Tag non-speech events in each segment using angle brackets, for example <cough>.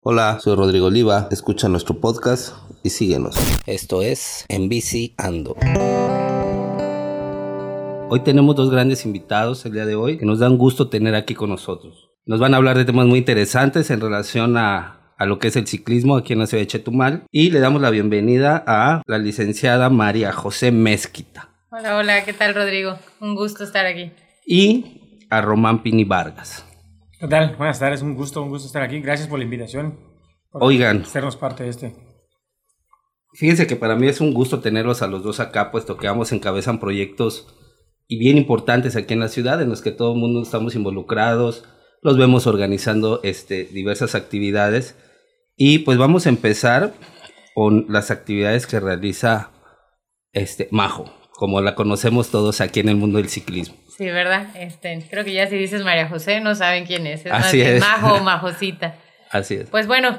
Hola, soy Rodrigo Oliva, escucha nuestro podcast y síguenos. Esto es En Bici Ando. Hoy tenemos dos grandes invitados el día de hoy que nos dan gusto tener aquí con nosotros. Nos van a hablar de temas muy interesantes en relación a, a lo que es el ciclismo aquí en la ciudad de Chetumal y le damos la bienvenida a la licenciada María José Mezquita. Hola, hola, ¿qué tal Rodrigo? Un gusto estar aquí. Y a Román Pini Vargas. ¿Qué tal? Buenas tardes, un gusto, un gusto estar aquí. Gracias por la invitación. Por Oigan. Sernos parte de este. Fíjense que para mí es un gusto tenerlos a los dos acá, puesto que ambos encabezan proyectos y bien importantes aquí en la ciudad, en los que todo el mundo estamos involucrados, los vemos organizando este, diversas actividades. Y pues vamos a empezar con las actividades que realiza este, Majo, como la conocemos todos aquí en el mundo del ciclismo. Sí, ¿verdad? Este, creo que ya si dices María José no saben quién es. Es Así más es. Majo o <laughs> Majosita. Así es. Pues bueno,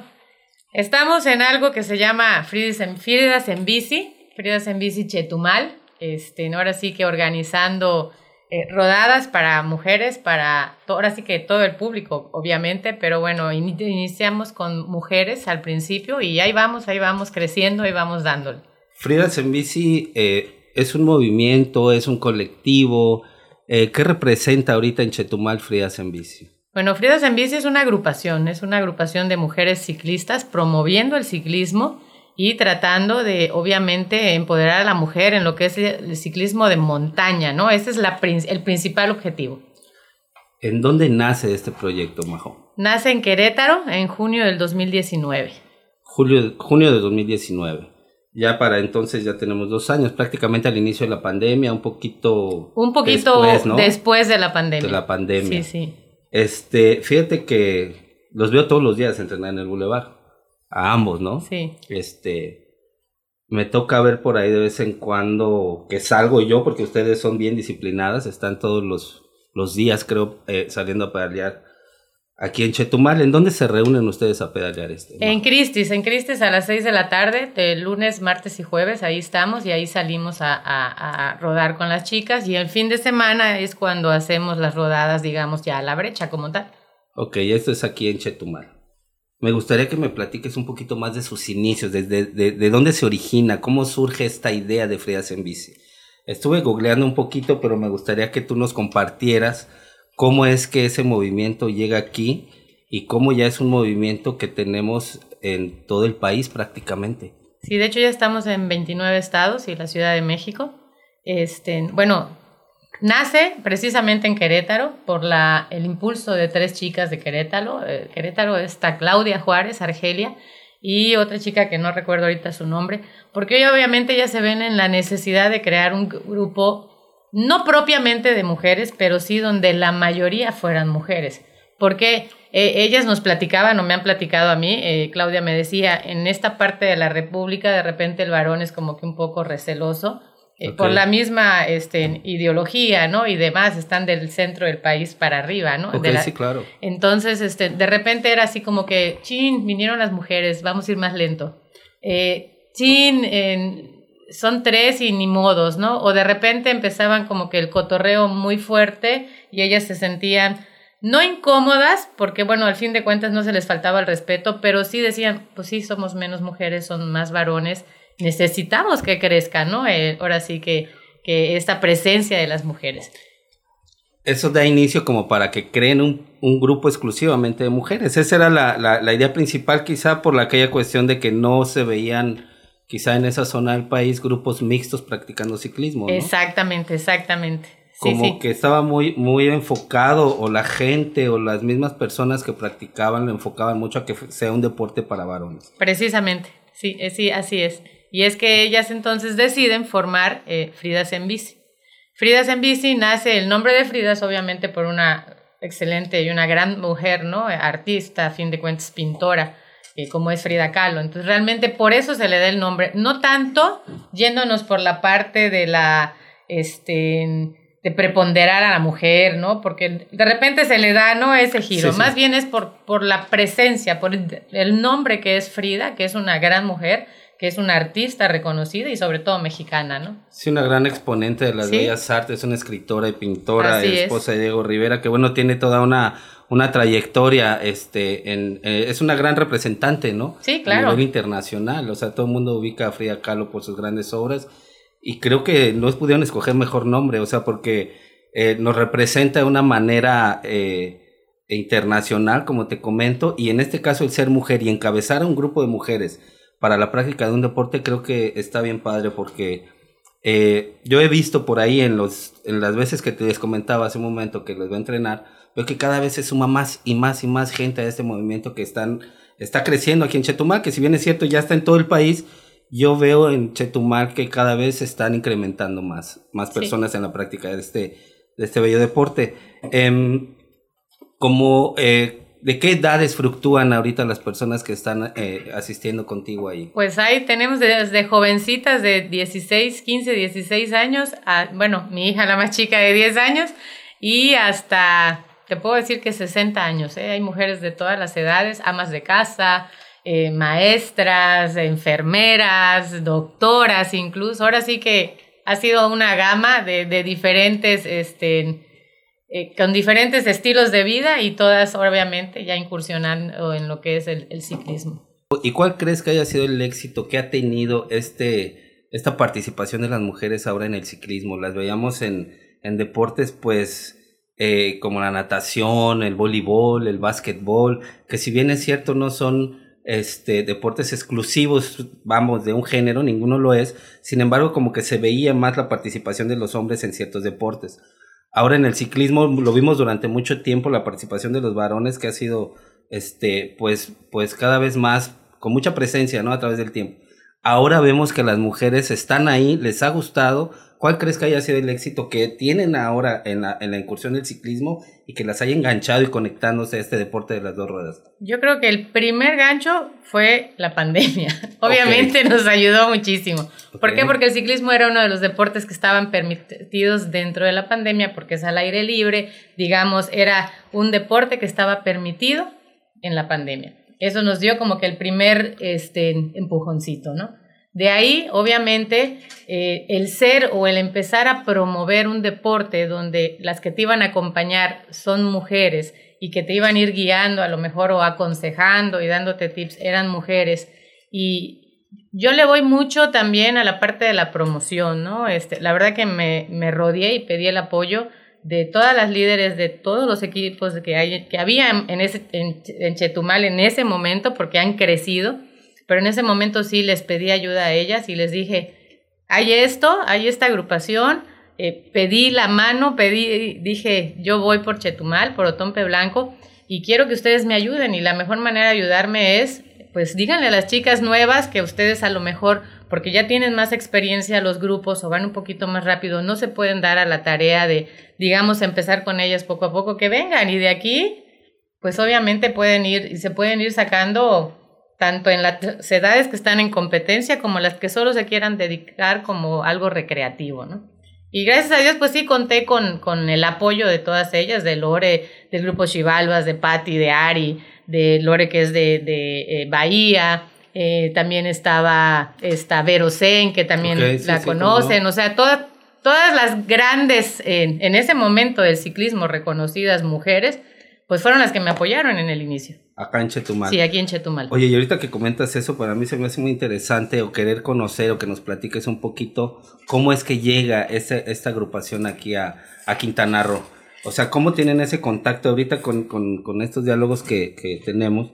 estamos en algo que se llama Fridas en, Fridas en Bici, Fridas en Bici Chetumal. Este, ahora sí que organizando eh, rodadas para mujeres, para ahora sí que todo el público, obviamente, pero bueno, ini- iniciamos con mujeres al principio y ahí vamos, ahí vamos creciendo, ahí vamos dándole. Fridas en Bici eh, es un movimiento, es un colectivo. Eh, ¿Qué representa ahorita en Chetumal Fridas en Bici? Bueno, Fridas en Bici es una agrupación, es una agrupación de mujeres ciclistas promoviendo el ciclismo y tratando de, obviamente, empoderar a la mujer en lo que es el ciclismo de montaña, ¿no? Ese es la, el principal objetivo. ¿En dónde nace este proyecto, Majo? Nace en Querétaro en junio del 2019. Julio, junio de 2019. Ya para entonces ya tenemos dos años, prácticamente al inicio de la pandemia, un poquito... Un poquito después, después, ¿no? de la pandemia. De la pandemia. Sí, sí. Este, fíjate que los veo todos los días entrenar en el bulevar. A ambos, ¿no? Sí. Este, me toca ver por ahí de vez en cuando que salgo yo, porque ustedes son bien disciplinadas, están todos los, los días, creo, eh, saliendo a pedalear. Aquí en Chetumal, ¿en dónde se reúnen ustedes a pedalear este? En Cristis, en Cristis a las 6 de la tarde, de lunes, martes y jueves, ahí estamos y ahí salimos a, a- a rodar con las chicas y el fin de semana es cuando hacemos las rodadas, digamos, ya a la brecha como tal. Ok, esto es aquí en Chetumal. Me gustaría que me platiques un poquito más de sus inicios, desde de, de dónde se origina, cómo surge esta idea de Fridas en Bici. Estuve googleando un poquito, pero me gustaría que tú nos compartieras cómo es que ese movimiento llega aquí y cómo ya es un movimiento que tenemos en todo el país prácticamente. Sí, de hecho ya estamos en 29 estados y la Ciudad de México. Este, bueno, nace precisamente en Querétaro por la, el impulso de tres chicas de Querétaro. Eh, Querétaro está Claudia Juárez, Argelia, y otra chica que no recuerdo ahorita su nombre, porque hoy obviamente ya se ven en la necesidad de crear un grupo, no propiamente de mujeres, pero sí donde la mayoría fueran mujeres. Porque eh, ellas nos platicaban o me han platicado a mí, eh, Claudia me decía, en esta parte de la República de repente el varón es como que un poco receloso. eh. Por la misma este, ideología, ¿no? Y demás, están del centro del país para arriba, ¿no? Ok, De la- sí, claro. entonces, este, de repente era así como que, chin, vinieron las mujeres, vamos a ir más lento. Chin, en- son tres y ni modos, ¿no? O de repente empezaban como que el cotorreo muy fuerte y ellas se sentían no incómodas, porque bueno, al fin de cuentas no se les faltaba el respeto, pero sí decían, pues sí, somos menos mujeres, son más varones, necesitamos que crezcan, ¿no? Eh, ahora sí que, que esta presencia de las mujeres. Eso da inicio como para que creen un, un grupo exclusivamente de mujeres. Esa era la, la, idea principal quizá por la aquella cuestión de que no se veían quizá en esa zona del país grupos mixtos practicando ciclismo. ¿no? Exactamente, exactamente. Sí, Como sí. que estaba muy, muy enfocado o la gente o las mismas personas que practicaban lo enfocaban mucho a que sea un deporte para varones. Precisamente, sí, eh, sí, así es. Y es que ellas entonces deciden formar eh, Fridas en Bici. Fridas en Bici nace, el nombre de Fridas obviamente por una excelente y una gran mujer, ¿no? Artista, a fin de cuentas pintora, como es Frida Kahlo. Entonces realmente por eso se le da el nombre, no tanto yéndonos por la parte de la, este, de preponderar a la mujer, ¿no? Porque de repente se le da, ¿no? Ese giro. Sí, sí. Más bien es por, por la presencia, por el- el nombre que es Frida, que es una gran mujer, que es una artista reconocida y sobre todo mexicana, ¿no? Sí, una gran exponente de las bellas artes, una escritora y pintora, esposa de Diego Rivera, que bueno, tiene toda una, una trayectoria, este, en, eh, es una gran representante, ¿no? Sí, claro. A nivel internacional, o sea, todo el mundo ubica a Frida Kahlo por sus grandes obras y creo que no pudieron escoger mejor nombre, o sea, porque eh, nos representa de una manera eh, internacional, como te comento, y en este caso el ser mujer y encabezar a un grupo de mujeres para la práctica de un deporte creo que está bien padre porque eh, yo he visto por ahí en, los, en las veces que te les comentaba hace un momento que los voy a entrenar, veo que cada vez se suma más y más y más gente a este movimiento que están, está creciendo aquí en Chetumal, que si bien es cierto ya está en todo el país, yo veo en Chetumal que cada vez se están incrementando más, más personas en la práctica de este, de este bello deporte. Em, como eh, ¿De qué edades fluctúan ahorita las personas que están eh, asistiendo contigo ahí? Pues ahí tenemos desde jovencitas de 16, 15, 16 años, a, bueno, mi hija la más chica de 10 años, y hasta, te puedo decir que 60 años. ¿eh? Hay mujeres de todas las edades, amas de casa, eh, maestras, enfermeras, doctoras incluso. Ahora sí que ha sido una gama de, diferentes... Este, eh, con diferentes estilos de vida y todas obviamente ya incursionando en lo que es el, ciclismo. ¿Y cuál crees que haya sido el éxito que ha tenido este, esta participación de las mujeres ahora en el ciclismo? Las veíamos en deportes pues eh, como la natación, el voleibol, el básquetbol, que si bien es cierto no son este, deportes exclusivos, vamos, de un género, ninguno lo es, sin embargo como que se veía más la participación de los hombres en ciertos deportes. Ahora en el ciclismo lo vimos durante mucho tiempo la participación de los varones que ha sido este pues pues cada vez más con mucha presencia, ¿no? a través del tiempo. Ahora vemos que las mujeres están ahí, les ha gustado. ¿Cuál crees que haya sido el éxito que tienen ahora en la, en la incursión del ciclismo y que las haya enganchado y conectándose a este deporte de las dos ruedas? Yo creo que el primer gancho fue la pandemia. <laughs> Obviamente nos ayudó muchísimo. ¿Por qué? Porque el ciclismo era uno de los deportes que estaban permitidos dentro de la pandemia porque es al aire libre, digamos, era un deporte que estaba permitido en la pandemia. Eso nos dio como que el primer este, empujoncito, ¿no? De ahí, obviamente, eh, el ser o el empezar a promover un deporte donde las que te iban a acompañar son mujeres y que te iban a ir guiando a lo mejor o aconsejando y dándote tips eran mujeres. Y yo le voy mucho también a la parte de la promoción, ¿no? Este, la verdad que me, rodeé y pedí el apoyo de todas las líderes de todos los equipos que, hay, que había en Chetumal en ese momento porque han crecido pero en ese momento sí les pedí ayuda a ellas y les dije, hay esto, hay esta agrupación, eh, pedí la mano, pedí, dije, yo voy por Chetumal, por Otompe Blanco, y quiero que ustedes me ayuden, y la mejor manera de ayudarme es, pues díganle a las chicas nuevas que ustedes a lo mejor, porque ya tienen más experiencia los grupos o van un poquito más rápido, no se pueden dar a la tarea de, digamos, empezar con ellas poco a poco, que vengan, y de aquí, pues obviamente pueden ir, y se pueden ir sacando tanto en las edades que están en competencia como las que solo se quieran dedicar como algo recreativo, ¿no? Y gracias a Dios, pues sí, conté con, con el apoyo de todas ellas, de Lore, del grupo Chivalvas, de Patti, de Ari, de Lore que es de, de eh, Bahía, eh, también estaba esta Vero Sen, que también la conocen, o sea, todas todas las grandes, en ese momento del ciclismo reconocidas mujeres, pues fueron las que me apoyaron en el inicio. Acá en Chetumal. Sí, aquí en Chetumal. Oye, y ahorita que comentas eso, para mí se me hace muy interesante o querer conocer o que nos platiques un poquito cómo es que llega esta agrupación aquí a, a Quintana Roo. O sea, cómo tienen ese contacto ahorita con, con, con estos diálogos que, que, tenemos.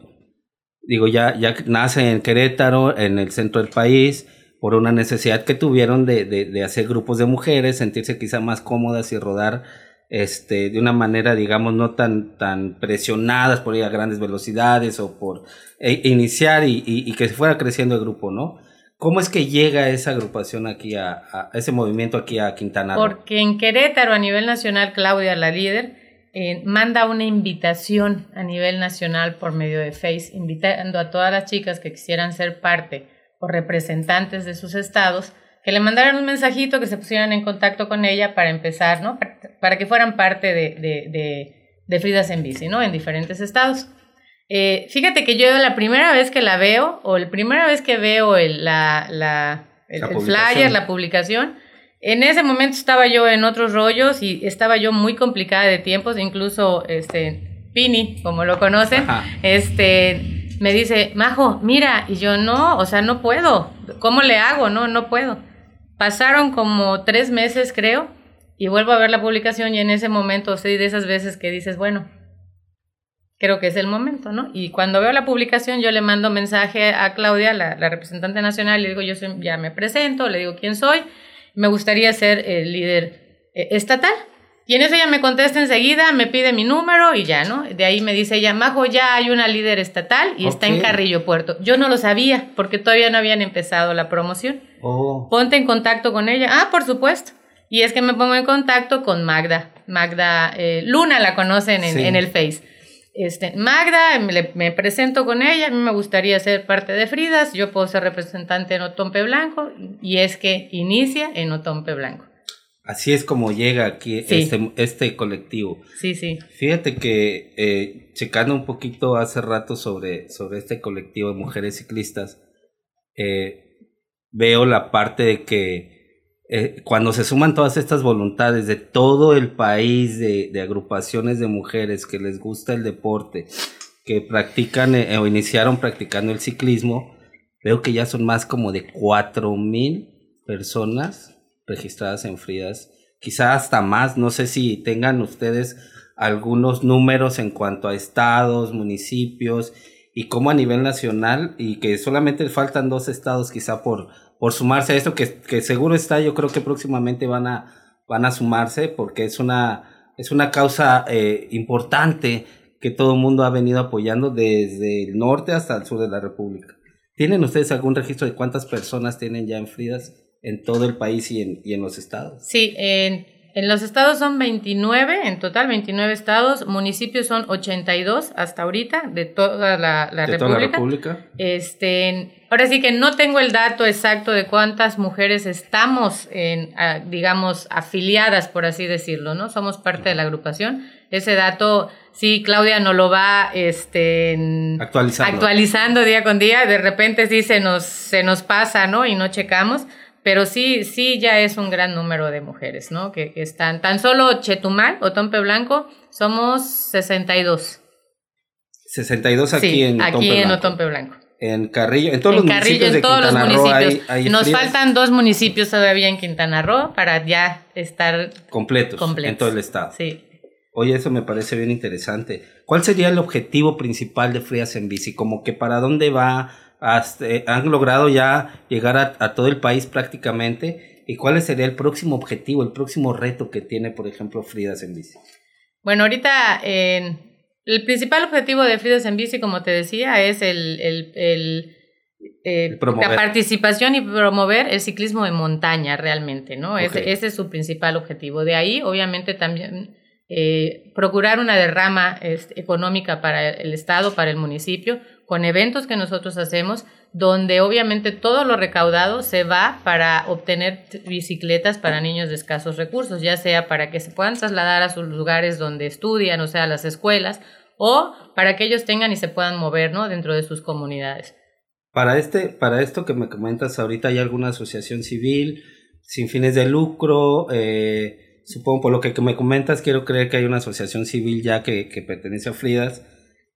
Digo, ya, ya nace en Querétaro, en el centro del país, por una necesidad que tuvieron de, de, de hacer grupos de mujeres, sentirse quizá más cómodas y rodar este, de una manera, digamos, no tan, tan presionadas por ir a grandes velocidades o por e, iniciar y, y, que se fuera creciendo el grupo, ¿no? ¿Cómo es que llega esa agrupación aquí a, a ese movimiento aquí a Quintana Roo? Porque en Querétaro, a nivel nacional, Claudia, la líder, eh, manda una invitación a nivel nacional por medio de Face, invitando a todas las chicas que quisieran ser parte o representantes de sus estados que le mandaran un mensajito, que se pusieran en contacto con ella para empezar, ¿no? Para, que fueran parte de, de, de, Fridas en Bici, ¿no? En diferentes estados. Eh, fíjate que yo la primera vez que la veo, o la primera vez que veo el, la, la, el, La el flyer, la publicación, en ese momento estaba yo en otros rollos y estaba yo muy complicada de tiempos, incluso este Pini, como lo conocen, Ajá. este me dice, Majo, mira, y yo no, o sea, no puedo, ¿cómo le hago? No, no puedo. Pasaron como tres meses, creo, y vuelvo a ver la publicación y en ese momento soy de esas veces que dices, bueno, creo que es el momento, ¿no? Y cuando veo la publicación, yo le mando mensaje a Claudia, la, representante nacional, le digo, yo ya me presento, le digo quién soy, me gustaría ser el líder eh, estatal. Y en eso ella me contesta enseguida, me pide mi número y ya, ¿no? De ahí me dice ella, Majo, ya hay una líder estatal y está en. Carrillo Puerto. Yo no lo sabía porque todavía no habían empezado la promoción. Oh, Ponte en contacto con ella. Ah, por supuesto. Y es que me pongo en contacto con Magda. Magda eh, Luna la conocen en, Sí. en el Face. Este, Magda, me, me presento con ella, a mí me gustaría ser parte de Fridas, yo puedo ser representante en Otompe Blanco, y es que inicia en Otompe Blanco. Así es como llega aquí Sí. este, este colectivo. Sí, sí. Fíjate que eh, checando un poquito hace rato sobre, sobre este colectivo de mujeres ciclistas, eh, veo la parte de que eh, cuando se suman todas estas voluntades de todo el país, de, de agrupaciones de mujeres que les gusta el deporte, que practican o iniciaron practicando el ciclismo, veo que ya son más como de cuatro mil personas registradas en Fridas, quizá hasta más, no sé si tengan ustedes algunos números en cuanto a estados, municipios y cómo a nivel nacional y que solamente faltan dos estados quizá por, por sumarse a esto que, que seguro está, yo creo que próximamente van a, van a sumarse porque es una, es una causa eh, importante que todo el mundo ha venido apoyando desde el norte hasta el sur de la República. ¿Tienen ustedes algún registro de cuántas personas tienen ya en Fridas en todo el país y en, y en los estados? Sí, en, en los estados son 29, en total 29 estados, municipios son 82 hasta ahorita de toda la, la de República. toda la República. Este, ahora sí que no tengo el dato exacto de cuántas mujeres estamos, en, digamos, afiliadas, por así decirlo, ¿no? Somos parte de la agrupación. Ese dato, sí, Claudia nos lo va este, Actualizando. actualizando día con día. De repente sí se nos, se nos pasa, ¿no? Y no checamos. Pero sí, sí ya es un gran número de mujeres, ¿no? Que, que están, tan solo Chetumal o Tompe Blanco, somos 62. 62 aquí sí, en aquí Otompe en Blanco. Otompe Blanco. En Carrillo, en todos en los Carrillo, municipios de en todos los Quintana municipios. hay, hay Nos faltan dos municipios todavía en Quintana Roo para ya estar completos, completos. en todo el estado. Sí. Oye, eso me parece bien interesante. ¿Cuál sería el objetivo principal de Frías en Bici? Como que para dónde va, Hasta- eh, han logrado ya llegar a, a todo el país prácticamente. ¿Y cuál sería el próximo objetivo, el próximo reto que tiene, por ejemplo, Fridas en Bici? Bueno, ahorita eh, el principal objetivo de Fridas en Bici, como te decía, es el, el- el, eh, la participación y promover el ciclismo de montaña realmente, ¿no? Ok. Ese, ese es su principal objetivo. De ahí, obviamente, también eh, procurar una derrama este, económica para el Estado, para el municipio, con eventos que nosotros hacemos, donde obviamente todo lo recaudado se va para obtener bicicletas para niños de escasos recursos, ya sea para que se puedan trasladar a sus lugares donde estudian, o sea, a las escuelas, o para que ellos tengan y se puedan mover, ¿no? Dentro de sus comunidades. Para, este, para esto que me comentas ahorita, ¿hay alguna asociación civil sin fines de lucro? Eh, supongo por lo que me comentas, quiero creer que hay una asociación civil ya que, que pertenece a Fridas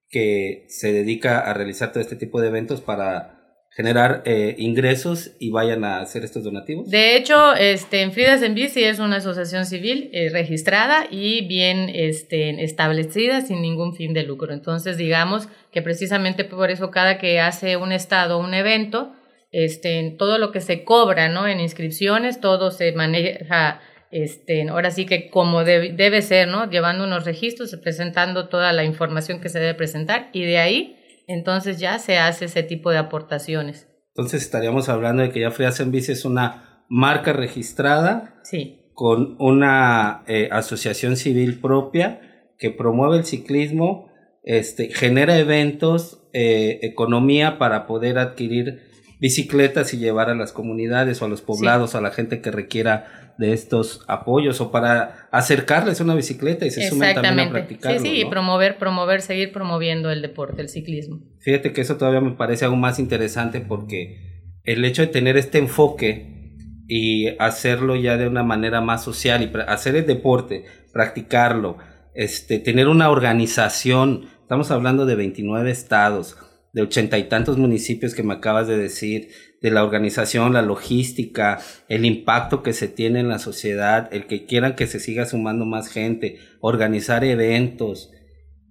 que se dedica a realizar todo este tipo de eventos para generar eh, ingresos y vayan a hacer estos donativos. De hecho, este, en Fridas en Bici es una asociación civil eh, registrada y bien este, establecida sin ningún fin de lucro. Entonces, digamos que precisamente por eso cada que hace un estado un evento, este, todo lo que se cobra ¿no? en inscripciones, todo se maneja, este, ahora sí que como debe, debe ser, ¿no? llevando unos registros, presentando toda la información que se debe presentar y de ahí entonces ya se hace ese tipo de aportaciones. Entonces estaríamos hablando de que ya Bici es una marca registrada Sí. con una eh, asociación civil propia que promueve el ciclismo, este, genera eventos, eh, economía para poder adquirir bicicletas y llevar a las comunidades o a los poblados, a la gente que requiera de estos apoyos o para acercarles una bicicleta y se sumen también a practicarlo. Sí, sí, y promover, promover, seguir promoviendo el deporte, el ciclismo. Fíjate que eso todavía me parece aún más interesante porque el hecho de tener este enfoque y hacerlo ya de una manera más social y hacer el deporte, practicarlo, este, tener una organización, estamos hablando de 29 estados, de ochenta y tantos municipios que me acabas de decir, de la organización, la logística, el impacto que se tiene en la sociedad, el que quieran que se siga sumando más gente, organizar eventos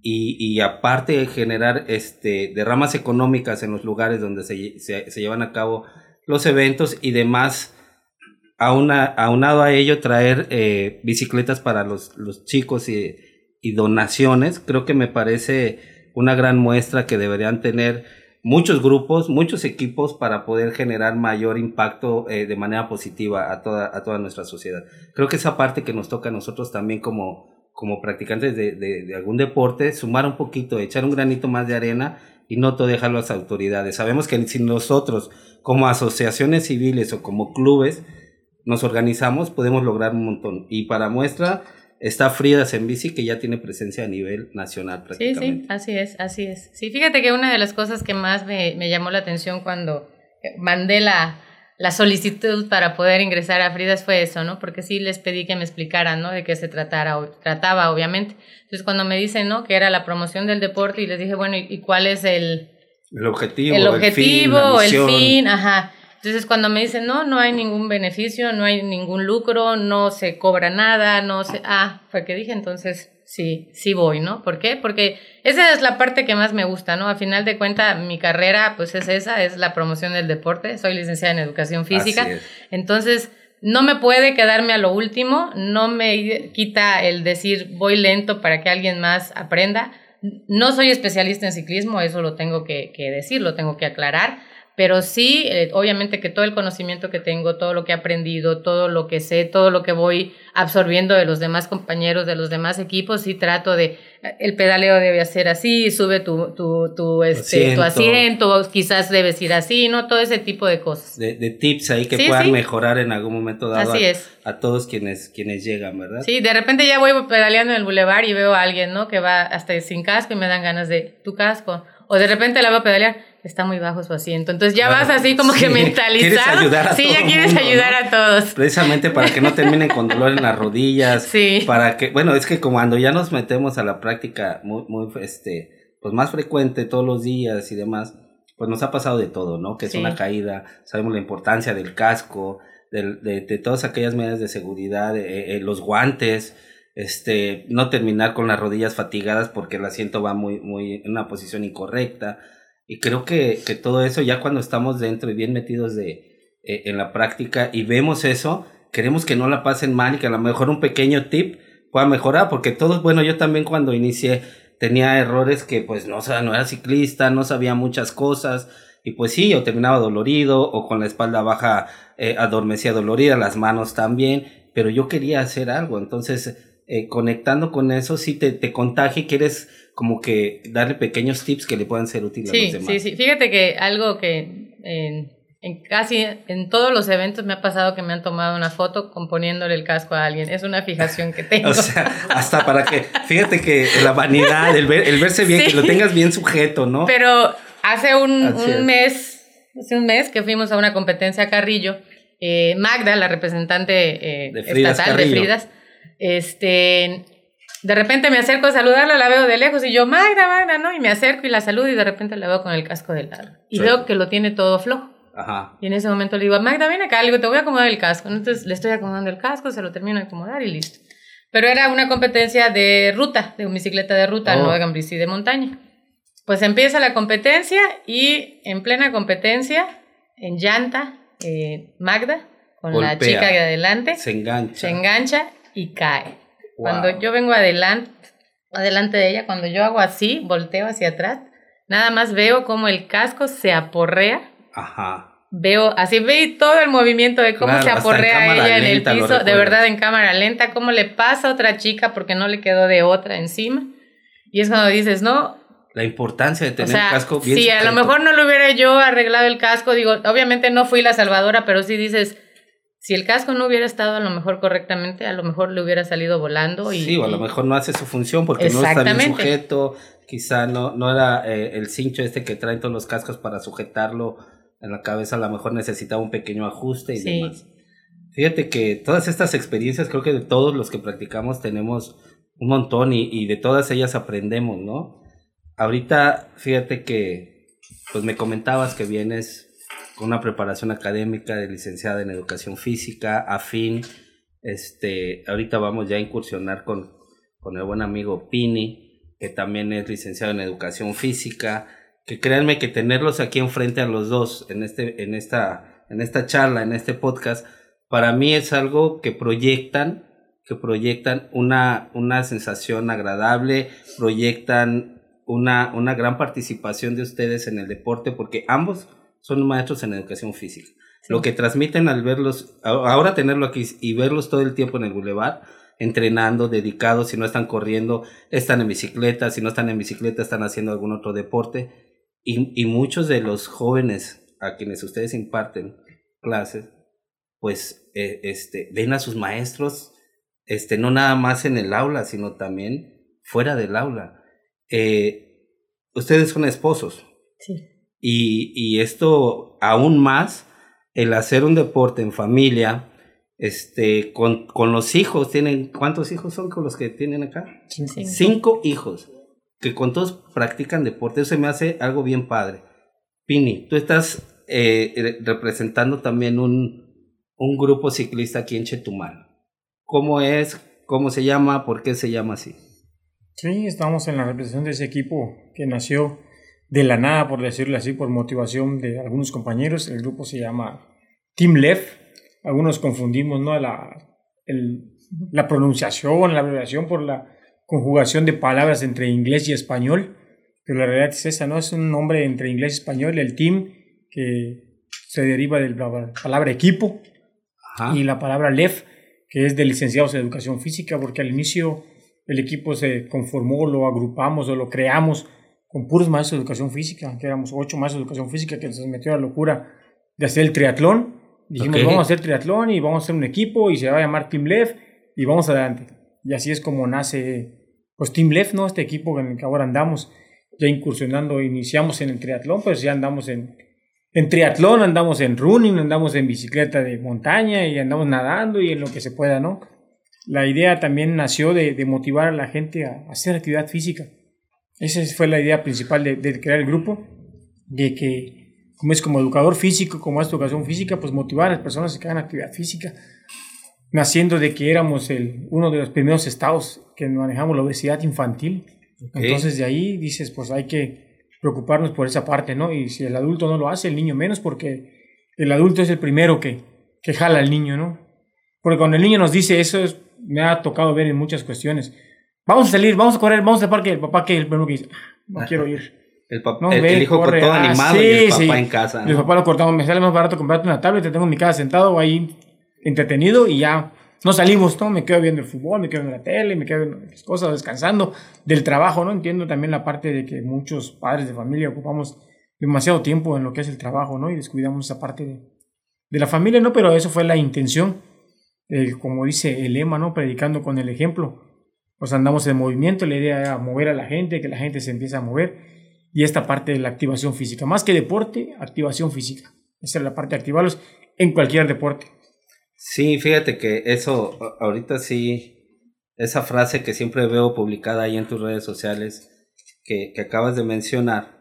y, aparte generar este, derramas económicas en los lugares donde se, se, llevan a cabo los eventos y demás. aunado a ello, traer eh, bicicletas para los, los chicos y donaciones, creo que me parece una gran muestra que deberían tener muchos grupos, muchos equipos para poder generar mayor impacto eh, de manera positiva a toda, a toda nuestra sociedad. Creo que esa parte que nos toca a nosotros también como, como practicantes de, de, algún deporte, sumar un poquito, echar un granito más de arena y no todo dejarlo a las autoridades. Sabemos que si nosotros como asociaciones civiles o como clubes nos organizamos, podemos lograr un montón. Y para muestra, está Fridas en bici que ya tiene presencia a nivel nacional prácticamente. Sí, sí, así es, así es. Sí, fíjate que una de las cosas que más me, me llamó la atención cuando mandé la, la, solicitud para poder ingresar a Fridas fue eso, ¿no? Porque sí les pedí que me explicaran, ¿no? De qué se tratara, trataba, obviamente. Entonces cuando me dicen, ¿no? Que era la promoción del deporte y les dije, bueno, ¿y, cuál es el... El objetivo, el objetivo, el fin, el fin ajá. Entonces cuando me dicen, no, no hay ningún beneficio, no hay ningún lucro, no se cobra nada, no se... Ah, fue que dije, entonces sí, sí voy, ¿no? ¿Por qué? Porque esa es la parte que más me gusta, ¿no? A final de cuentas, mi carrera, pues es esa, es la promoción del deporte. Soy licenciada en educación física. Entonces, no me puede quedarme a lo último, no me quita el decir voy lento para que alguien más aprenda. No soy especialista en ciclismo, eso lo tengo que, que decir, lo tengo que aclarar pero sí, eh, obviamente que todo el conocimiento que tengo, todo lo que he aprendido, todo lo que sé, todo lo que voy absorbiendo de los demás compañeros, de los demás equipos, sí trato de, eh, el pedaleo debe ser así, sube tu, tu, tu, este, asiento. tu asiento, quizás debes ir así, ¿no? Todo ese tipo de cosas. De, de tips ahí que puedan mejorar en algún momento dado así a, es. a, todos quienes, quienes llegan, ¿verdad? Sí, de repente ya voy pedaleando en el bulevar y veo a alguien, ¿no? Que va hasta sin casco y me dan ganas de, tu casco. O de repente la veo pedalear está muy bajo su asiento. Entonces ya vas así como que mentalizado. sí, ya quieres ayudar a todos. Precisamente para que no terminen con dolor en las <laughs> rodillas. Sí. Para que, bueno, es que cuando ya nos metemos a la práctica muy, muy, este, pues más frecuente todos los días y demás, pues nos ha pasado de todo, ¿no? Que es una caída, sabemos la importancia del casco, de, de, todas aquellas medidas de seguridad, eh, eh, los guantes, este, no terminar con las rodillas fatigadas porque el asiento va muy, muy en una posición incorrecta y creo que, que todo eso, ya cuando estamos dentro y bien metidos de, eh, en la práctica y vemos eso, queremos que no la pasen mal y que a lo mejor un pequeño tip pueda mejorar, porque todos, bueno, yo también cuando inicié tenía errores que pues no, no era ciclista, no sabía muchas cosas, y pues sí, o terminaba dolorido, o con la espalda baja eh, adormecía dolorida, las manos también, pero yo quería hacer algo, entonces eh, conectando con eso, sí te, te contagia y quieres como que darle pequeños tips que le puedan ser útiles a los demás. Sí, sí, fíjate que algo que en, en, casi en todos los eventos me ha pasado que me han tomado una foto componiéndole el casco a alguien. Es una fijación que <laughs> tengo. o sea, hasta para que, fíjate que la vanidad, el, el verse bien, que lo tengas bien sujeto, ¿no? Pero hace un, un mes, hace un mes que fuimos a una competencia a Carrillo, eh, Magda, la representante eh, estatal de Fridas, este de repente me acerco a saludarla, la veo de lejos y yo, Magda, Magda, ¿no? Y me acerco y la saludo y de repente la veo con el casco del lado. Y veo que lo tiene todo flojo. Ajá. Y en ese momento le digo, Magda, ven acá, le digo, te voy a acomodar el casco. Entonces le estoy acomodando el casco, se lo termino de acomodar y listo. Pero era una competencia de ruta, de bicicleta de ruta, no de bici de montaña. Pues empieza la competencia y en plena competencia, en llanta, eh, Magda, con la chica de adelante, se engancha. Se engancha y cae. Cuando yo vengo adelante, adelante de ella, cuando yo hago así, volteo hacia atrás, nada más veo como el casco se aporrea. Ajá. Veo, así veo todo el movimiento de cómo se aporrea ella en el piso, de verdad en cámara lenta, cómo le pasa a otra chica porque no le quedó de otra encima. Y es cuando dices, no, la importancia de O tener sea, casco bien si a lo sujeto. mejor no lo hubiera yo arreglado el casco, digo, obviamente no fui la salvadora, pero sí dices, si el casco no hubiera estado a lo mejor correctamente, a lo mejor le hubiera salido volando y... Sí, o a lo mejor no hace su función porque no está bien sujeto, quizá no, no era eh, el cincho este que traen todos los cascos para sujetarlo en la cabeza, a lo mejor necesitaba un pequeño ajuste y Sí. demás. Fíjate que todas estas experiencias, creo que de todos los que practicamos tenemos un montón y, y de todas ellas aprendemos, ¿no? Ahorita, fíjate que, pues me comentabas que vienes una preparación académica de licenciada en educación física, afín, este, ahorita vamos ya a incursionar con, con el buen amigo Pini, que también es licenciado en educación física, que créanme que tenerlos aquí enfrente a los dos en este, en esta, en esta charla, en este podcast, para mí es algo que proyectan, que proyectan una, una sensación agradable, proyectan una, una gran participación de ustedes en el deporte, porque ambos son maestros en educación física. Lo que transmiten al verlos, ahora tenerlo aquí y verlos todo el tiempo en el bulevar, entrenando, dedicados, si no están corriendo, están en bicicleta, si no están en bicicleta, están haciendo algún otro deporte. Y, y muchos de los jóvenes a quienes ustedes imparten clases, pues eh, este, ven a sus maestros, este, no nada más en el aula, sino también fuera del aula. Eh, ustedes son esposos. Sí. Y, y esto aún más, el hacer un deporte en familia, este, con, con los hijos, tienen, ¿cuántos hijos son con los que tienen acá? Cinco. Cinco hijos, que con todos practican deporte, eso se me hace algo bien padre. Pini, tú estás eh, re- representando también un, un grupo ciclista aquí en Chetumal. ¿Cómo es? ¿Cómo se llama? ¿Por qué se llama así? Sí, estamos en la representación de ese equipo que nació de la nada, por decirlo así, por motivación de algunos compañeros. El grupo se llama Team Left. Algunos confundimos ¿no? la, el- la pronunciación, la abreviación por la conjugación de palabras entre inglés y español, pero la realidad es esa, ¿no? Es un nombre entre inglés y español, el team, que se deriva de la palabra equipo, Ajá. y la palabra LEF, que es de licenciados en educación física, porque al inicio el equipo se conformó, lo agrupamos o lo creamos con puros maestros de educación física, que éramos ocho maestros de educación física que se metió a la locura de hacer el triatlón. Dijimos, Ok. vamos a hacer triatlón y vamos a hacer un equipo y se va a llamar Team LEF y vamos adelante. Y así es como nace pues Team LEF, ¿no? Este equipo en el que ahora andamos ya incursionando, iniciamos en el triatlón, pues ya andamos en, en triatlón, andamos en running, andamos en bicicleta de montaña y andamos nadando y en lo que se pueda, ¿no? La idea también nació de, de motivar a la gente a, a hacer actividad física. Esa fue la idea principal de, de crear el grupo, de que, como es como educador físico, como es educación física, pues motivar a las personas a que hagan actividad física, naciendo de que éramos el, uno de los primeros estados que manejamos la obesidad infantil. Entonces de ahí dices, pues hay que preocuparnos por esa parte, ¿no? Y si el adulto no lo hace, el niño menos, porque el adulto es el primero que, que jala al niño, ¿no? Porque cuando el niño nos dice eso, es- me ha tocado ver en muchas cuestiones. Vamos a salir, vamos a correr, vamos al parque. El papá que el primero que dice, "Ah, no quiero ir. El, pap- No, el, ve, el hijo corre. con todo Ah, animado sí, y el papá sí. en casa. Y el ¿no? papá lo cortamos, me sale más barato comprarte una tablet, te tengo en mi casa sentado ahí entretenido y ya no salimos, ¿no? Me quedo viendo el fútbol, me quedo viendo la tele, me quedo viendo las cosas, descansando del trabajo, ¿no? Entiendo también la parte de que muchos padres de familia ocupamos demasiado tiempo en lo que es el trabajo, ¿no? Y descuidamos esa parte de, de la familia, ¿no? Pero eso fue la intención, eh, como dice el lema, ¿no? Predicando con el ejemplo. Pues andamos en movimiento, la idea era mover a la gente, que la gente se empiece a mover y esta parte de la activación física. Más que deporte, activación física. Esa es la parte de activarlos en cualquier deporte. Sí, fíjate que eso, ahorita sí, esa frase que siempre veo publicada ahí en tus redes sociales, que, que acabas de mencionar,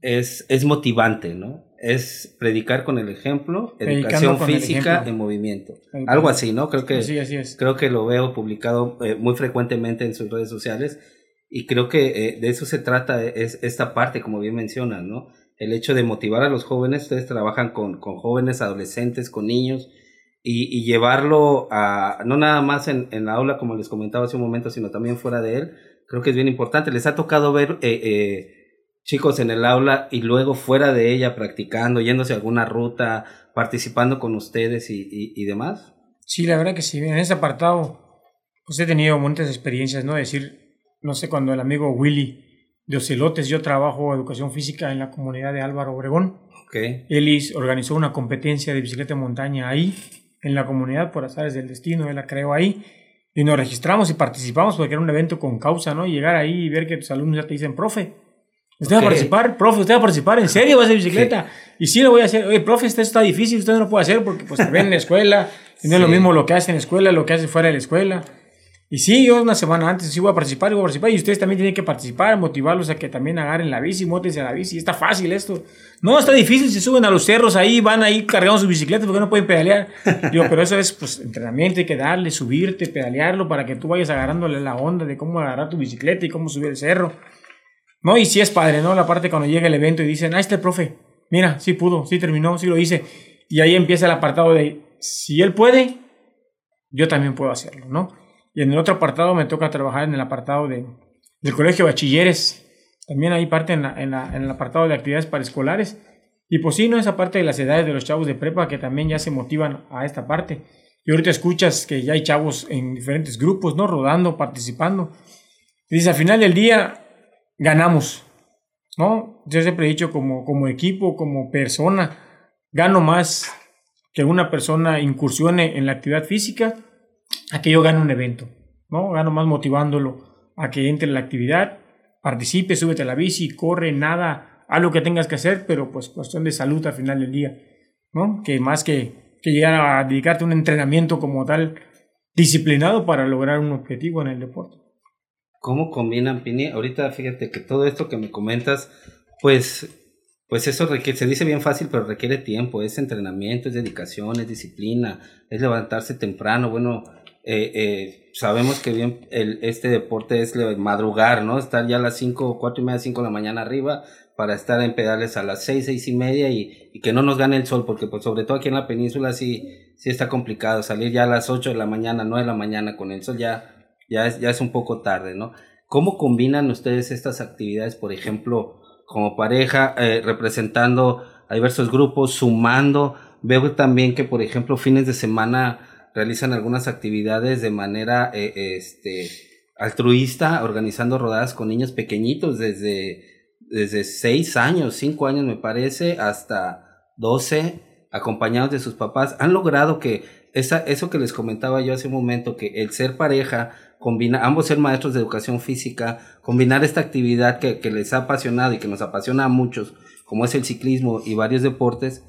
es, es motivante, ¿no? Es predicar con el ejemplo, Predicando educación física ejemplo. en movimiento. Algo así, ¿no? Creo que, Así, así es. creo que lo veo publicado eh, muy frecuentemente en sus redes sociales y creo que eh, de eso se trata es esta parte, como bien mencionas, ¿no? El hecho de motivar a los jóvenes, ustedes trabajan con, con jóvenes, adolescentes, con niños y, y llevarlo a, no nada más en, en la aula, como les comentaba hace un momento, sino también fuera de él, creo que es bien importante. Les ha tocado ver eh, eh, chicos en el aula y luego fuera de ella practicando, yéndose a alguna ruta, participando con ustedes y, y, y demás. Sí, la verdad que sí. En ese apartado, pues he tenido muchas experiencias, ¿no? Decir, no sé, cuando el amigo Willy de Ocelotes. Yo trabajo educación física en la comunidad de Álvaro Obregón. Okay. Él organizó una competencia de bicicleta de montaña ahí, en la comunidad, por azares del destino, él la creó ahí. Y nos registramos y participamos porque era un evento con causa, ¿no? Y llegar ahí y ver que tus alumnos ya te dicen, profe, ¿usted va a participar? Profe, ¿usted va a participar? ¿En serio va a hacer bicicleta? Y sí lo voy a hacer. Oye, profe, esto está difícil, usted no lo puede hacer porque pues te ven en la escuela. Y no es lo mismo lo que hace en la escuela, lo que hace fuera de la escuela. Y sí, yo una semana antes sí voy a participar, voy a participar. Y ustedes también tienen que participar, motivarlos a que también agarren la bici, mótense a la bici. Está fácil esto. No, está difícil. Se suben a los cerros ahí, van ahí cargando sus bicicletas porque no pueden pedalear. Digo, pero eso es pues entrenamiento, hay que darle, subirte, pedalearlo para que tú vayas agarrándole la onda de cómo agarrar tu bicicleta y cómo subir el cerro. No, y sí es padre, ¿no? La parte cuando llega el evento y dicen, ah, este profe, mira, sí pudo, sí terminó, sí lo hice. Y ahí empieza el apartado de, si él puede, yo también puedo hacerlo, ¿no? Y en el otro apartado me toca trabajar en el apartado de, del colegio bachilleres. También hay parte en, en, el apartado de actividades paraescolares. Y pues sí, no esa parte de las edades de los chavos de prepa que también ya se motivan a esta parte. Y ahorita escuchas que ya hay chavos en diferentes grupos, ¿no? Rodando, participando. Y dice, al final del día, ganamos, ¿no? Yo siempre he dicho como, como equipo, como persona, gano más que una persona incursione en la actividad física a que yo gane un evento, ¿no? Gano más motivándolo a que entre en la actividad, participe, súbete a la bici, corre, nada, haz lo que tengas que hacer, pero pues cuestión de salud al final del día, ¿no? Que más que, que llegar a dedicarte a un entrenamiento como tal disciplinado para lograr un objetivo en el deporte. ¿Cómo combinan, Pini? Ahorita fíjate que todo esto que me comentas, pues pues eso requiere, se dice bien fácil, pero requiere tiempo, es entrenamiento, es dedicación, es disciplina, es levantarse temprano. Bueno, eh, eh, sabemos que bien este deporte es madrugar, ¿no? Estar ya a las 5, 4 y media, 5 de la mañana arriba para estar en pedales a las 6, 6 y media y, y, que no nos gane el sol, porque pues sobre todo aquí en la península sí, sí está complicado salir ya a las 8 de la mañana, 9 de la mañana con el sol ya, ya, es, ya es un poco tarde, ¿no? ¿Cómo combinan ustedes estas actividades, por ejemplo, como pareja, eh, representando a diversos grupos, sumando. Veo también que, por ejemplo, fines de semana realizan algunas actividades de manera eh, este, altruista, organizando rodadas con niños pequeñitos desde, desde 6 años, 5 años me parece, hasta 12, acompañados de sus papás. Han logrado que esa, eso que les comentaba yo hace un momento, que el ser pareja combina, ambos ser maestros de educación física, combinar esta actividad que, que, les ha apasionado y que nos apasiona a muchos, como es el ciclismo y varios deportes,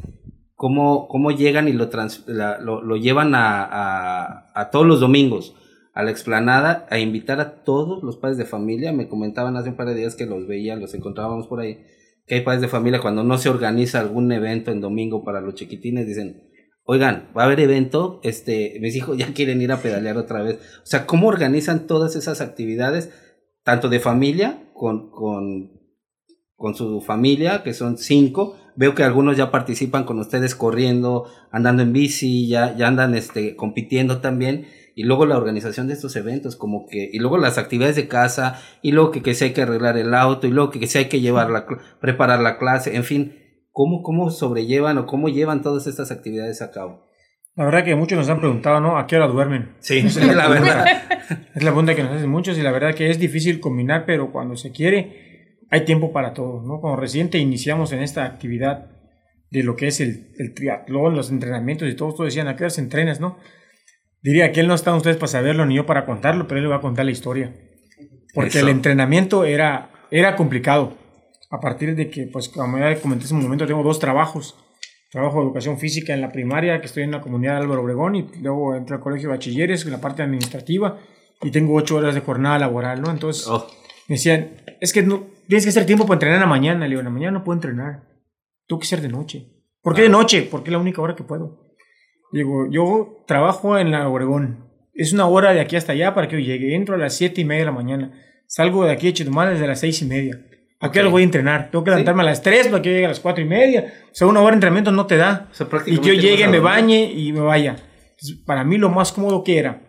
cómo, cómo llegan y lo, trans, la, lo, lo, llevan a, a, a, todos los domingos a la explanada a invitar a todos los padres de familia. Me comentaban hace un par de días que los veían, los encontrábamos por ahí, que hay padres de familia cuando no se organiza algún evento en domingo para los chiquitines, dicen, oigan, va a haber evento, este, mis hijos ya quieren ir a pedalear otra vez. O sea, ¿cómo organizan todas esas actividades, tanto de familia, con, con, con su familia, que son cinco? Veo que algunos ya participan con ustedes corriendo, andando en bici, ya, ya andan este, compitiendo también. Y luego la organización de estos eventos, como que, y luego las actividades de casa, y luego que, que se hay que arreglar el auto, y luego que, que se hay que llevar la, preparar la clase, en fin, ¿Cómo, ¿Cómo sobrellevan o cómo llevan todas estas actividades a cabo? La verdad que muchos nos han preguntado, ¿no? ¿A qué hora duermen? Sí, <laughs> <laughs> <laughs> es la verdad. es la pregunta que nos hacen muchos y la verdad que es difícil combinar, pero cuando se quiere hay tiempo para todo, ¿no? Cuando reciente iniciamos en esta actividad de lo que es el, el triatlón, los entrenamientos y todos, todos decían, ¿a qué hora se entrenas, no? Diría que él no están ustedes para saberlo ni yo para contarlo, pero él le va a contar la historia. Porque Eso. el entrenamiento era, era complicado a partir de que, pues como ya comenté en un momento, tengo dos trabajos. Trabajo de educación física en la primaria, que estoy en la comunidad de Álvaro Obregón, y luego entro al colegio de bachilleres, en la parte administrativa, y tengo ocho horas de jornada laboral, ¿no? Entonces, oh. me decían, es que no, tienes que hacer tiempo para entrenar en la mañana. Le digo, en la mañana no puedo entrenar, tengo que ser de noche. ¿Por qué de noche? Porque es la única hora que puedo. Digo, yo trabajo en la Obregón. Es una hora de aquí hasta allá para que yo llegue. Entro a las siete y media de la mañana. Salgo de aquí de Chetumal desde las seis y media. ¿A qué hora voy a entrenar? Tengo que levantarme ¿Sí? a las 3 para que yo llegue a las 4 y media. O sea, una hora de entrenamiento no te da. O sea, y yo llegue, me bañe y me vaya. Entonces, para mí lo más cómodo que era,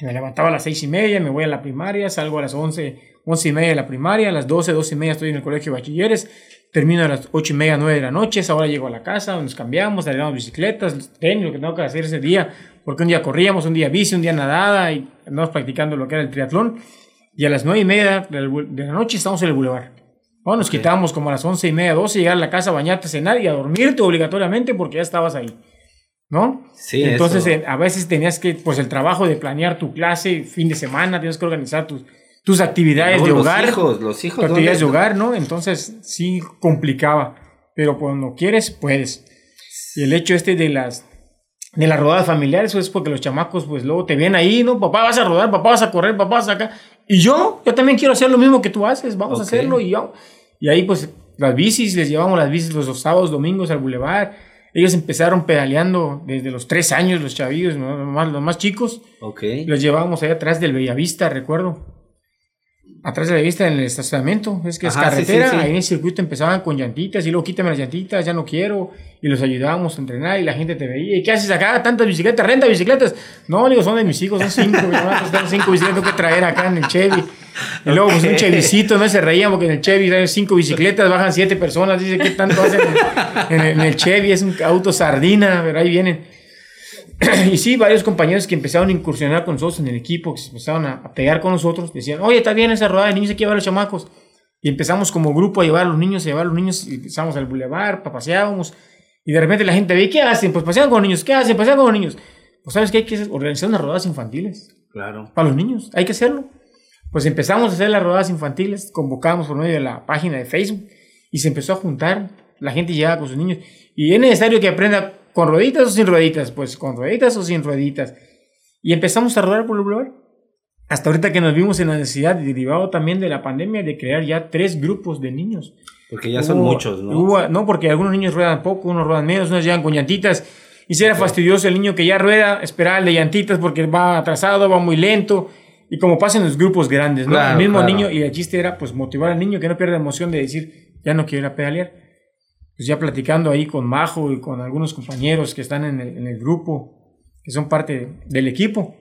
me levantaba a las 6 y media, me voy a la primaria, salgo a las 11, 11 y media de la primaria, a las 12, 12 y media estoy en el colegio de bachilleres, termino a las 8 y media, 9 de la noche, esa hora llego a la casa, nos cambiamos, arreglamos bicicletas, tenis, lo que tengo que hacer ese día, porque un día corríamos, un día bici, un día nadada y andamos practicando lo que era el triatlón. y a las nueve y media de la noche estamos en el bulevar. Bueno, nos quitábamos como a las once y media, doce, llegar a la casa, bañarte, cenar y a dormirte obligatoriamente porque ya estabas ahí. ¿No? Sí, Entonces, eh, a veces tenías que, pues el trabajo de planear tu clase, fin de semana, tienes que organizar tus, tus actividades de hogar. Los hijos, los hijos. Actividades de hogar, ¿no? Entonces, sí complicaba. Pero cuando quieres, puedes. Y el hecho este de las de las rodadas familiares, eso es porque los chamacos, pues luego te ven ahí, ¿no? Papá vas a rodar, papá vas a correr, papá vas acá. Y yo, yo también quiero hacer lo mismo que tú haces, vamos a hacerlo. Y, yo, y ahí, pues, las bicis, les llevamos las bicis los, sábados, domingos al bulevar. Ellos empezaron pedaleando desde los tres años, los chavillos, los, más, los más chicos. Los llevábamos ahí atrás del Bellavista, recuerdo atrás de la vista en el estacionamiento, es que es carretera, ahí en el circuito empezaban con llantitas y luego quítame las llantitas, ya no quiero, y los ayudábamos a entrenar y la gente te veía, ¿y qué haces acá? Tantas bicicletas, renta bicicletas. No, digo, son de mis hijos, son cinco, tengo cinco bicicletas que traer acá en el Chevy. Y luego pues un Chevycito, ¿no? Se reían porque en el Chevy hay cinco bicicletas, bajan siete personas, dice, ¿qué tanto hacen en, en el Chevy? Es un auto sardina, pero ahí vienen. <clears throat> y sí, varios compañeros que empezaron a incursionar con nosotros en el equipo, que se empezaron a, pegar con nosotros, decían, oye, está bien esa rodada de niños, hay que llevar a los chamacos. Y empezamos como grupo a llevar a los niños, a llevar a los niños, y empezamos al bulevar, paseábamos, y de repente la gente ve, ¿qué hacen? Pues pasean con los niños, ¿qué hacen? Pasean con los niños. Pues sabes que hay que organizar unas rodadas infantiles. Claro. Para los niños, hay que hacerlo. Pues empezamos a hacer las rodadas infantiles, convocamos por medio de la página de Facebook, y se empezó a juntar, la gente llegaba con sus niños, y es necesario que aprenda ¿Con rueditas o sin rueditas? Pues con rueditas o sin rueditas. Y empezamos a rodar por el lugar. Hasta ahorita que nos vimos en la necesidad, derivado también de la pandemia, de crear ya tres grupos de niños. Porque ya son muchos, ¿no? no, porque algunos niños ruedan poco, unos ruedan menos, unos llegan con llantitas. Y será fastidioso el niño que ya rueda, esperar el de llantitas porque va atrasado, va muy lento. Y como pasa en los grupos grandes, ¿no? el mismo niño, y el chiste era pues motivar al niño que no pierda emoción de decir, ya no quiero ir a pedalear pues ya platicando ahí con Majo y con algunos compañeros que están en el, grupo, que son parte del equipo,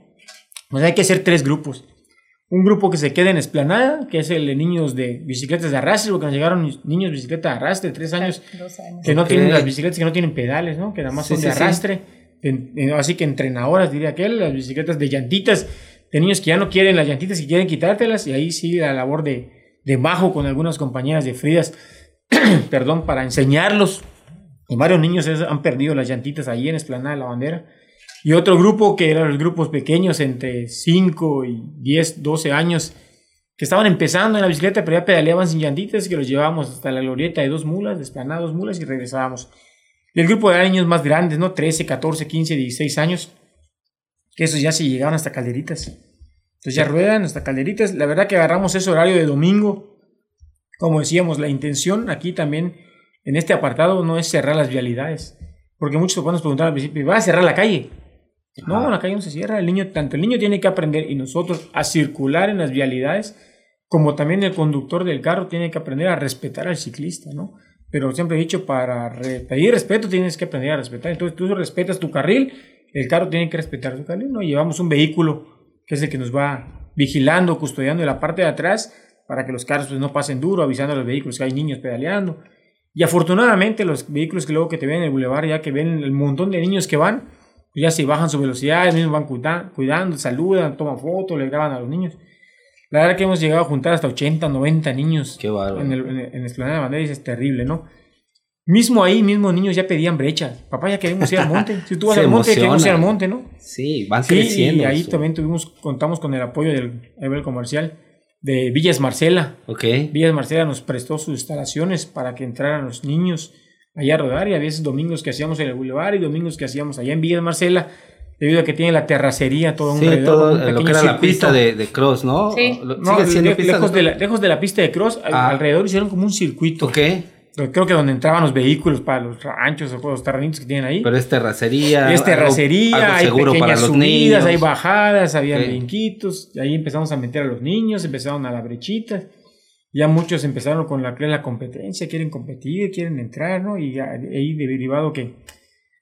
pues hay que hacer tres grupos. Un grupo que se quede en Esplanada, que es el de niños de bicicletas de arrastre, porque nos llegaron niños de bicicleta de arrastre, tres años, que no tienen las bicicletas, que no tienen pedales, ¿no? que nada más son de arrastre. así que entrenadoras, diría aquel, las bicicletas de llantitas, de niños que ya no quieren las llantitas y quieren quitártelas, y ahí sigue la labor de, de Majo con algunas compañeras de Fridas <clears throat> perdón, para enseñarlos. Y varios niños han perdido las llantitas ahí en Esplanada de la Bandera. Y otro grupo que eran los grupos pequeños entre 5 y 10, 12 años, que estaban empezando en la bicicleta, pero ya pedaleaban sin llantitas, que los llevábamos hasta la glorieta de dos mulas, de Esplanada dos mulas y regresábamos. Y el grupo de niños más grandes, ¿no? 13, 14, 15, 16 años, que esos ya se llegaban hasta calderitas. Entonces ya ruedan hasta calderitas. La verdad que agarramos ese horario de domingo como decíamos, la intención aquí también en este apartado no es cerrar las vialidades, porque muchos nos preguntar al principio, ¿va a cerrar la calle? No, la calle no se cierra, el niño, tanto el niño tiene que aprender y nosotros a circular en las vialidades, como también el conductor del carro tiene que aprender a respetar al ciclista, ¿no? Pero siempre he dicho, para pedir respeto tienes que aprender a respetar. Entonces tú respetas tu carril, el carro tiene que respetar su carril, ¿no? Llevamos un vehículo que es el que nos va vigilando, custodiando de la parte de atrás para que los carros pues, no pasen duro, avisando a los vehículos que hay niños pedaleando. Y afortunadamente los vehículos que luego que te ven en el bulevar, ya que ven el montón de niños que van, pues ya se bajan su velocidad, ellos mismos van cuidando, saludan, toman fotos, le graban a los niños. La verdad que hemos llegado a juntar hasta 80, 90 niños Qué en, el, en, en Esplanada de Bandera y es terrible, ¿no? Mismo ahí, mismos niños ya pedían brechas. Papá, ya queremos ir al monte. <laughs> Si tú vas al monte, queremos ir al monte, ¿no? Sí, van creciendo. Y ahí también tuvimos, contamos con el apoyo del nivel comercial de Villas Marcela. Ok. Villas Marcela nos prestó sus instalaciones para que entraran los niños allá a rodar y a veces domingos que hacíamos en el Boulevard y domingos que hacíamos allá en Villas Marcela debido a que tiene la terracería todo un sí, todo lo que era la pista de, de cross, ¿no? Sí. No, lejos, de la, lejos de la pista de cross, ah. alrededor hicieron como un circuito. Ok creo que donde entraban los vehículos para los ranchos o los terrenitos que tienen ahí. Pero es terracería. Es terracería, hay pequeñas subidas, hay bajadas, había brinquitos. Y ahí empezamos a meter a los niños, empezaron a la brechita. Ya muchos empezaron con la, la competencia, quieren competir, quieren entrar, ¿no? Y ahí derivado que,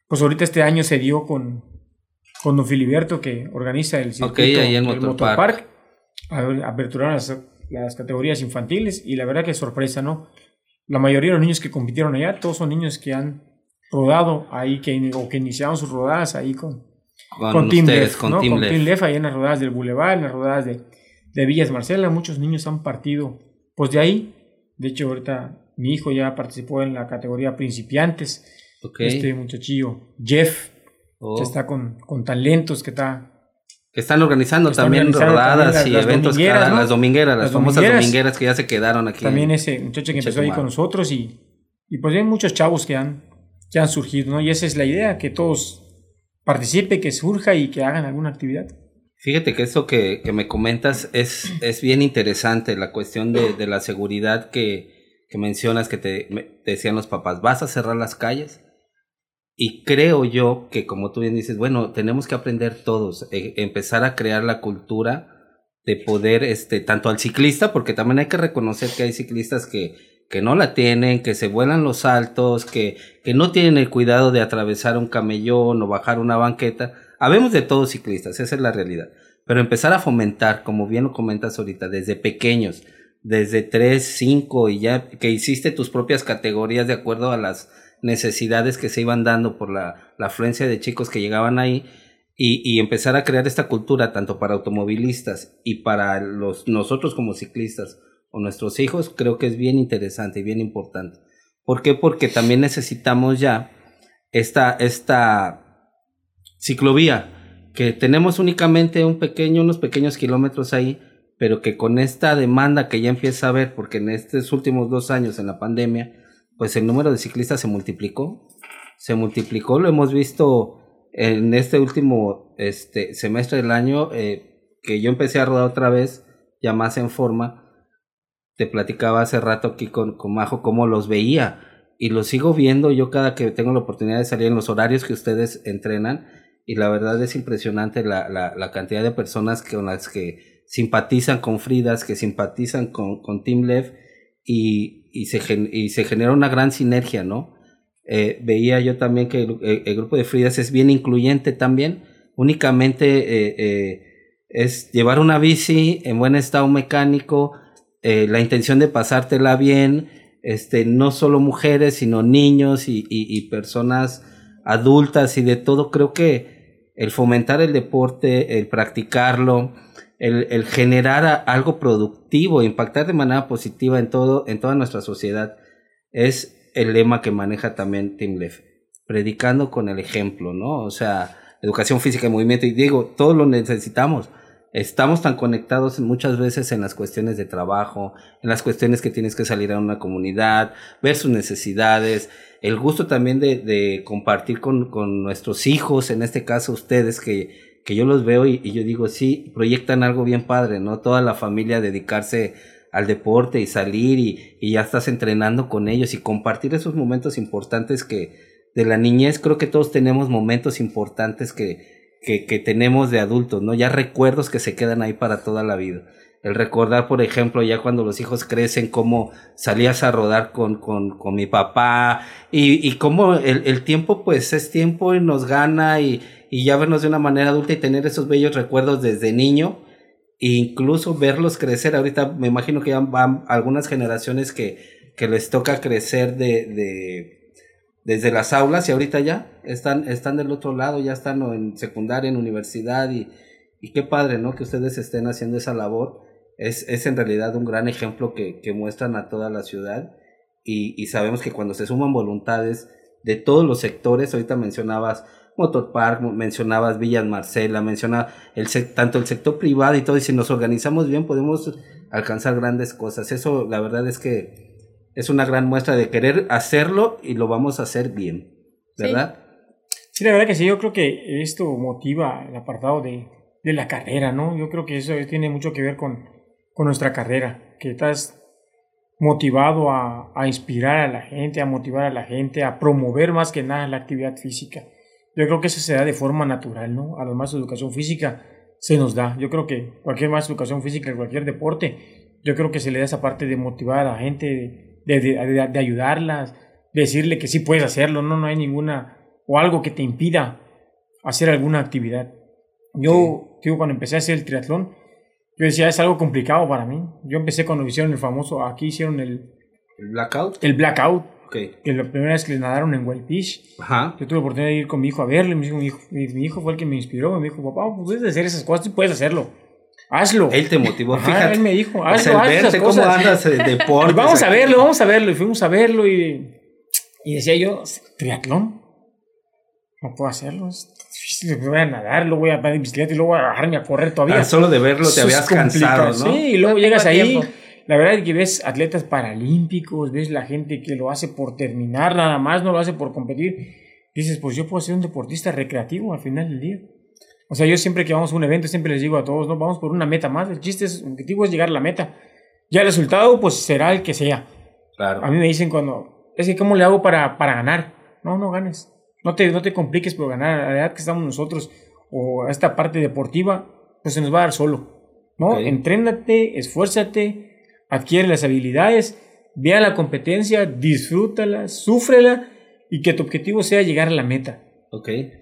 pues ahorita este año se dio con, con Don Filiberto que organiza el circuito ahí en Motopark. Aperturaron las, las categorías infantiles y la verdad que sorpresa, ¿no? La mayoría de los niños que compitieron allá, todos son niños que han rodado ahí, que, o que iniciaron sus rodadas ahí con, con, Team Lef, con, Team, Lef. ahí en las rodadas del Boulevard, en las rodadas de, de Villas Marcela, muchos niños han partido pues de ahí. De hecho, ahorita mi hijo ya participó en la categoría principiantes. Este muchachillo, Jeff, oh. que está con, con talentos, que está que están organizando también rodadas y eventos, las domingueras, las, famosas domingueras. que ya se quedaron aquí. También ese muchacho que empezó ahí con nosotros y, y pues hay muchos chavos que han, que han surgido, ¿no? Y esa es la idea, que todos participen, que surja y que hagan alguna actividad. Fíjate que eso que, que me comentas es, es bien interesante, la cuestión de, de la seguridad que, que mencionas, que te, te decían los papás, ¿vas a cerrar las calles? Y creo yo que, como tú bien dices, bueno, tenemos que aprender todos, eh, empezar a crear la cultura de poder, este, tanto al ciclista, porque también hay que reconocer que hay ciclistas que, que no la tienen, que se vuelan los saltos, que, que no tienen el cuidado de atravesar un camellón o bajar una banqueta. Habemos de todos ciclistas, esa es la realidad. Pero empezar a fomentar, como bien lo comentas ahorita, desde pequeños, desde 3, 5 y ya que hiciste tus propias categorías de acuerdo a las necesidades que se iban dando por la, la afluencia de chicos que llegaban ahí y, y, empezar a crear esta cultura tanto para automovilistas y para los, nosotros como ciclistas o nuestros hijos, creo que es bien interesante y bien importante. ¿Por qué? Porque también necesitamos ya esta, esta ciclovía, que tenemos únicamente un pequeño, unos pequeños kilómetros ahí, pero que con esta demanda que ya empieza a haber, porque en estos últimos dos años en la pandemia, pues el número de ciclistas se multiplicó, se multiplicó, lo hemos visto en este último este, semestre del año, eh, que yo empecé a rodar otra vez, ya más en forma, te platicaba hace rato aquí con, con Majo cómo los veía y los sigo viendo yo cada que tengo la oportunidad de salir en los horarios que ustedes entrenan y la verdad es impresionante la, la, cantidad de personas con las que simpatizan con Fridas, que simpatizan con, con Team Lev y, y, se, y se genera una gran sinergia, ¿no? Eh, veía yo también que el, grupo de Fridas es bien incluyente también, únicamente eh, eh, es llevar una bici en buen estado mecánico, la intención de pasártela bien, este, no solo mujeres, sino niños y, y personas adultas y de todo, creo que el fomentar el deporte, el practicarlo, el, generar algo productivo, impactar de manera positiva en todo, en toda nuestra sociedad, es el lema que maneja también Tim Leff, predicando con el ejemplo, ¿no? O sea, educación física y movimiento, y digo, todos lo necesitamos. Estamos tan conectados muchas veces en las cuestiones de trabajo, en las cuestiones que tienes que salir a una comunidad, ver sus necesidades, el gusto también de, compartir con, con nuestros hijos, en este caso ustedes que que yo los veo y, yo digo, sí, proyectan algo bien padre, ¿no? Toda la familia dedicarse al deporte y salir y, y, ya estás entrenando con ellos y compartir esos momentos importantes que de la niñez creo que todos tenemos momentos importantes que, que, que tenemos de adultos, ¿no? Ya recuerdos que se quedan ahí para toda la vida. El recordar, por ejemplo, ya cuando los hijos crecen, cómo salías a rodar con, con, con mi papá y, y cómo el, el tiempo pues es tiempo y nos gana y, y ya vernos de una manera adulta y tener esos bellos recuerdos desde niño e incluso verlos crecer. Ahorita me imagino que ya van algunas generaciones que, que les toca crecer de, de, desde las aulas y ahorita ya están, están del otro lado, ya están en secundaria, en universidad y, y qué padre, ¿no? Que ustedes estén haciendo esa labor. Es, es en realidad un gran ejemplo que, que muestran a toda la ciudad y, y sabemos que cuando se suman voluntades de todos los sectores, ahorita mencionabas Motorpark, mencionabas Villas Marcela, mencionaba el, tanto el sector privado y todo, y si nos organizamos bien podemos alcanzar grandes cosas. Eso la verdad es que es una gran muestra de querer hacerlo y lo vamos a hacer bien, ¿verdad? Sí, la verdad que sí, yo creo que esto motiva el apartado de, de la carrera, ¿no? Yo creo que eso tiene mucho que ver con, con nuestra carrera, que estás motivado a, a, inspirar a la gente, a motivar a la gente, a promover más que nada la actividad física. Yo creo que eso se da de forma natural, ¿no? A los más educación física se nos da. Yo creo que cualquier más educación física, cualquier deporte, yo creo que se le da esa parte de motivar a la gente, de, de, de, ayudarlas, decirle que sí puedes hacerlo, no, no hay ninguna, o algo que te impida hacer alguna actividad. Yo, digo, cuando empecé a hacer el triatlón, yo decía, es algo complicado para mí. Yo empecé cuando hicieron el famoso, aquí hicieron el... ¿El blackout? El blackout que la primera vez que le nadaron en Whitefish, Ajá. yo tuve la oportunidad de ir con mi hijo a verle. Mi hijo, mi hijo, fue el que me inspiró. Me dijo, papá, pues puedes hacer esas cosas, y puedes hacerlo. hazlo. Él te motivó, Ajá, fíjate. él me dijo, O hazlo, sea, el haz esas verte cómo cosas. andas de <laughs> deporte. Vamos a verlo, vamos a verlo. Y fuimos a verlo y, y decía yo, triatlón. No puedo hacerlo. Es difícil, voy a nadar, luego voy a andar en bicicleta y luego voy a bajarme a correr todavía. Tan solo de verlo te Eso habías cansado, ¿no? Sí, y luego No llegas ahí. tiempo. La verdad es que ves atletas paralímpicos, ves la gente que lo hace por terminar nada más, no lo hace por competir. Dices, pues yo puedo ser un deportista recreativo al final del día. O sea, yo siempre que vamos a un evento, siempre les digo a todos, no, vamos por una meta más. El chiste es, el objetivo es llegar a la meta. Ya el resultado, pues será el que sea. Claro. A mí me dicen cuando, es que ¿cómo le hago para, para ganar? No, no ganes. No te, no te compliques por ganar. A la edad que estamos nosotros, o a esta parte deportiva, pues se nos va a dar solo. ¿No? Ok. Entrénate, esfuérzate, adquiere las habilidades, ve a la competencia, disfrútala, súfrela y que tu objetivo sea llegar a la meta.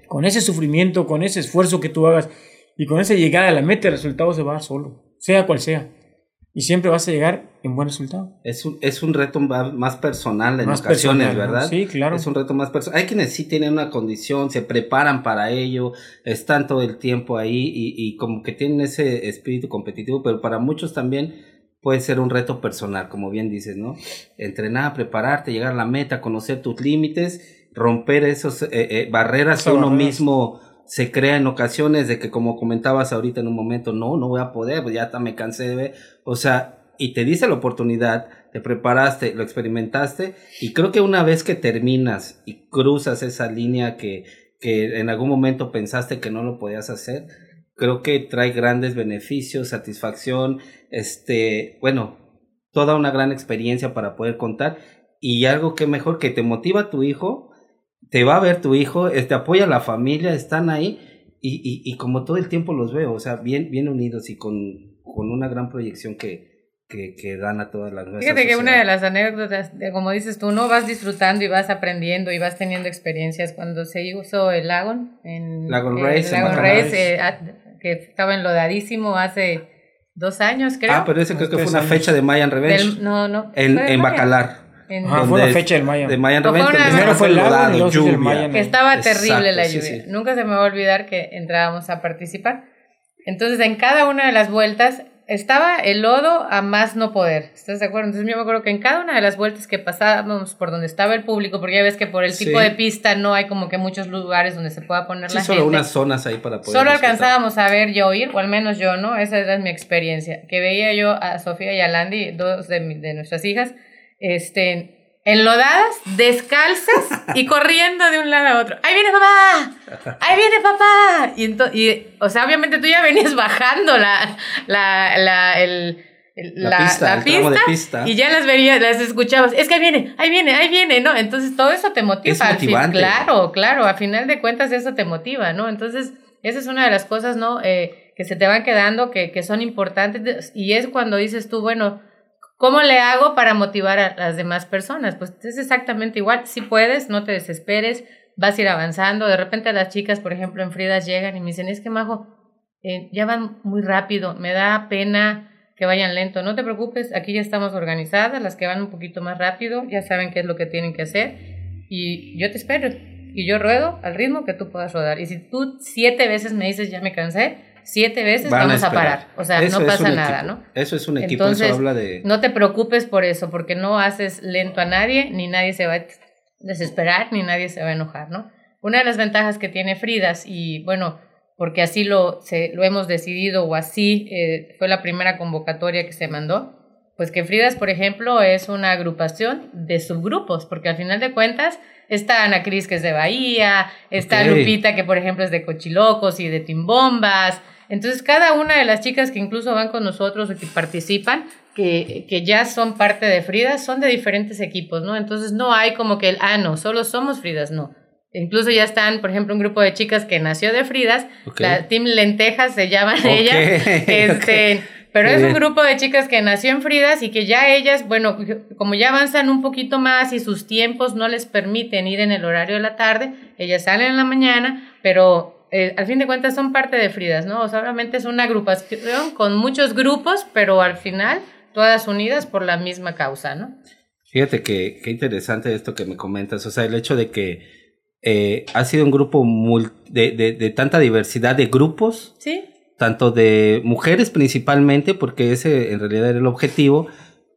Con ese sufrimiento, con ese esfuerzo que tú hagas y con esa llegada a la meta, el resultado se va a dar solo, sea cual sea. Y siempre vas a llegar en buen resultado. Es un, es un reto más personal en Más ocasiones, personal, ¿no? ¿verdad? Sí, claro. Es un reto más personal. Hay quienes sí tienen una condición, se preparan para ello, están todo el tiempo ahí y, y como que tienen ese espíritu competitivo, pero para muchos también puede ser un reto personal, como bien dices, ¿no? Entrenar, prepararte, llegar a la meta, conocer tus límites, romper esos eh, eh, barreras que Esas uno mismo se crea en ocasiones de que como comentabas ahorita en un momento, no, no voy a poder, pues ya hasta me cansé de ver, o sea, y te dice la oportunidad, te preparaste, lo experimentaste, y creo que una vez que terminas y cruzas esa línea que, que en algún momento pensaste que no lo podías hacer, creo que trae grandes beneficios, satisfacción, este, bueno, toda una gran experiencia para poder contar, y algo que mejor que te motiva a tu hijo, te va a ver tu hijo, te apoya la familia, están ahí, y, y, y como todo el tiempo los veo, o sea, bien, bien unidos y con, con una gran proyección que, que, que dan a todas las nuestras Fíjate que una de las anécdotas, de, como dices tú, no vas disfrutando y vas aprendiendo y vas teniendo experiencias. Cuando se hizo el Lagon, en Lagon Race, en Lagon Bacalar. Race, eh, a- que estaba enlodadísimo hace dos años, creo. Ah, pero ese creo que fue una fecha de Mayan Revenge. Del- no, no. en, en. Bacalar. En- Ajá, fue es- fecha del Maya. De Mayan Fue Revenge. una- Primero estaba fue el lago, lodado, y sí el lluvia. Mayan. que estaba Exacto, terrible la sí, lluvia. sí. Nunca se me va a olvidar que entrábamos a participar. Entonces, en cada una de las vueltas estaba el lodo a más no poder. ¿Estás de acuerdo? Entonces, yo me acuerdo que en cada una de las vueltas que pasábamos por donde estaba el público, porque ya ves que por el Sí. tipo de pista no hay como que muchos lugares donde se pueda poner Sí, la solo gente. unas zonas ahí para poder. Solo alcanzábamos a ver y a oír, o al menos yo, ¿no? Esa era mi experiencia. Que veía yo a Sofía y a Landy, dos de, mi- de nuestras hijas, este, enlodadas, descalzas y corriendo de un lado a otro. ¡Ahí viene papá! ¡Ahí viene papá! Y, y, o sea, obviamente tú ya venías bajando la, la, la, el, el- La la, pista, el tramo de pista, pista. y ya las verías, las escuchabas. Es que ahí viene, ahí viene, ahí viene, ¿no? Entonces todo eso te motiva. Es al fin. motivante. Claro, claro, a final de cuentas eso te motiva, ¿no? Entonces, esa es una de las cosas, ¿no? Eh, que se te van quedando, que, que son importantes, y es cuando dices tú, bueno, ¿cómo le hago para motivar a las demás personas? Pues es exactamente igual, si puedes, no te desesperes, vas a ir avanzando, de repente las chicas, por ejemplo, en Fridas llegan y me dicen, es que Majo, eh, ya van muy rápido, me da pena que vayan lento, no te preocupes, aquí ya estamos organizadas, las que van un poquito más rápido ya saben qué es lo que tienen que hacer. Y yo te espero y yo ruedo al ritmo que tú puedas rodar. Y si tú siete veces me dices ya me cansé, siete veces Van vamos a, parar, o sea, Eso no pasa nada, equipo. ¿no? Eso es un equipo, Entonces, eso habla de. No te preocupes por eso, porque no haces lento a nadie, ni nadie se va a desesperar, ni nadie se va a enojar, ¿no? Una de las ventajas que tiene Fridas, y bueno, porque así lo, se, lo hemos decidido o así eh, fue la primera convocatoria que se mandó, pues que Fridas, por ejemplo, es una agrupación de subgrupos, porque al final de cuentas está Ana Cris, que es de Bahía, está. Lupita, que por ejemplo es de Cochilocos y de Timbombas. Entonces, cada una de las chicas que incluso van con nosotros o que participan, que, que ya son parte de Fridas, son de diferentes equipos, ¿no? Entonces, no hay como que el, ah, no, solo somos Fridas, no. Incluso ya están, por ejemplo, un grupo de chicas que nació de Fridas, Ok. la Team Lentejas se llaman Ok, <laughs> ellas, este, pero es un grupo de chicas que nació en Fridas y que ya ellas, bueno, como ya avanzan un poquito más y sus tiempos no les permiten ir en el horario de la tarde, ellas salen en la mañana, pero eh, al fin de cuentas son parte de Fridas, ¿no? O sea, obviamente es una agrupación con muchos grupos, pero al final todas unidas por la misma causa, ¿no? Fíjate que qué interesante esto que me comentas. O sea, el hecho de que eh, ha sido un grupo de, de, de tanta diversidad de grupos, Sí. tanto de mujeres principalmente, porque ese en realidad era el objetivo,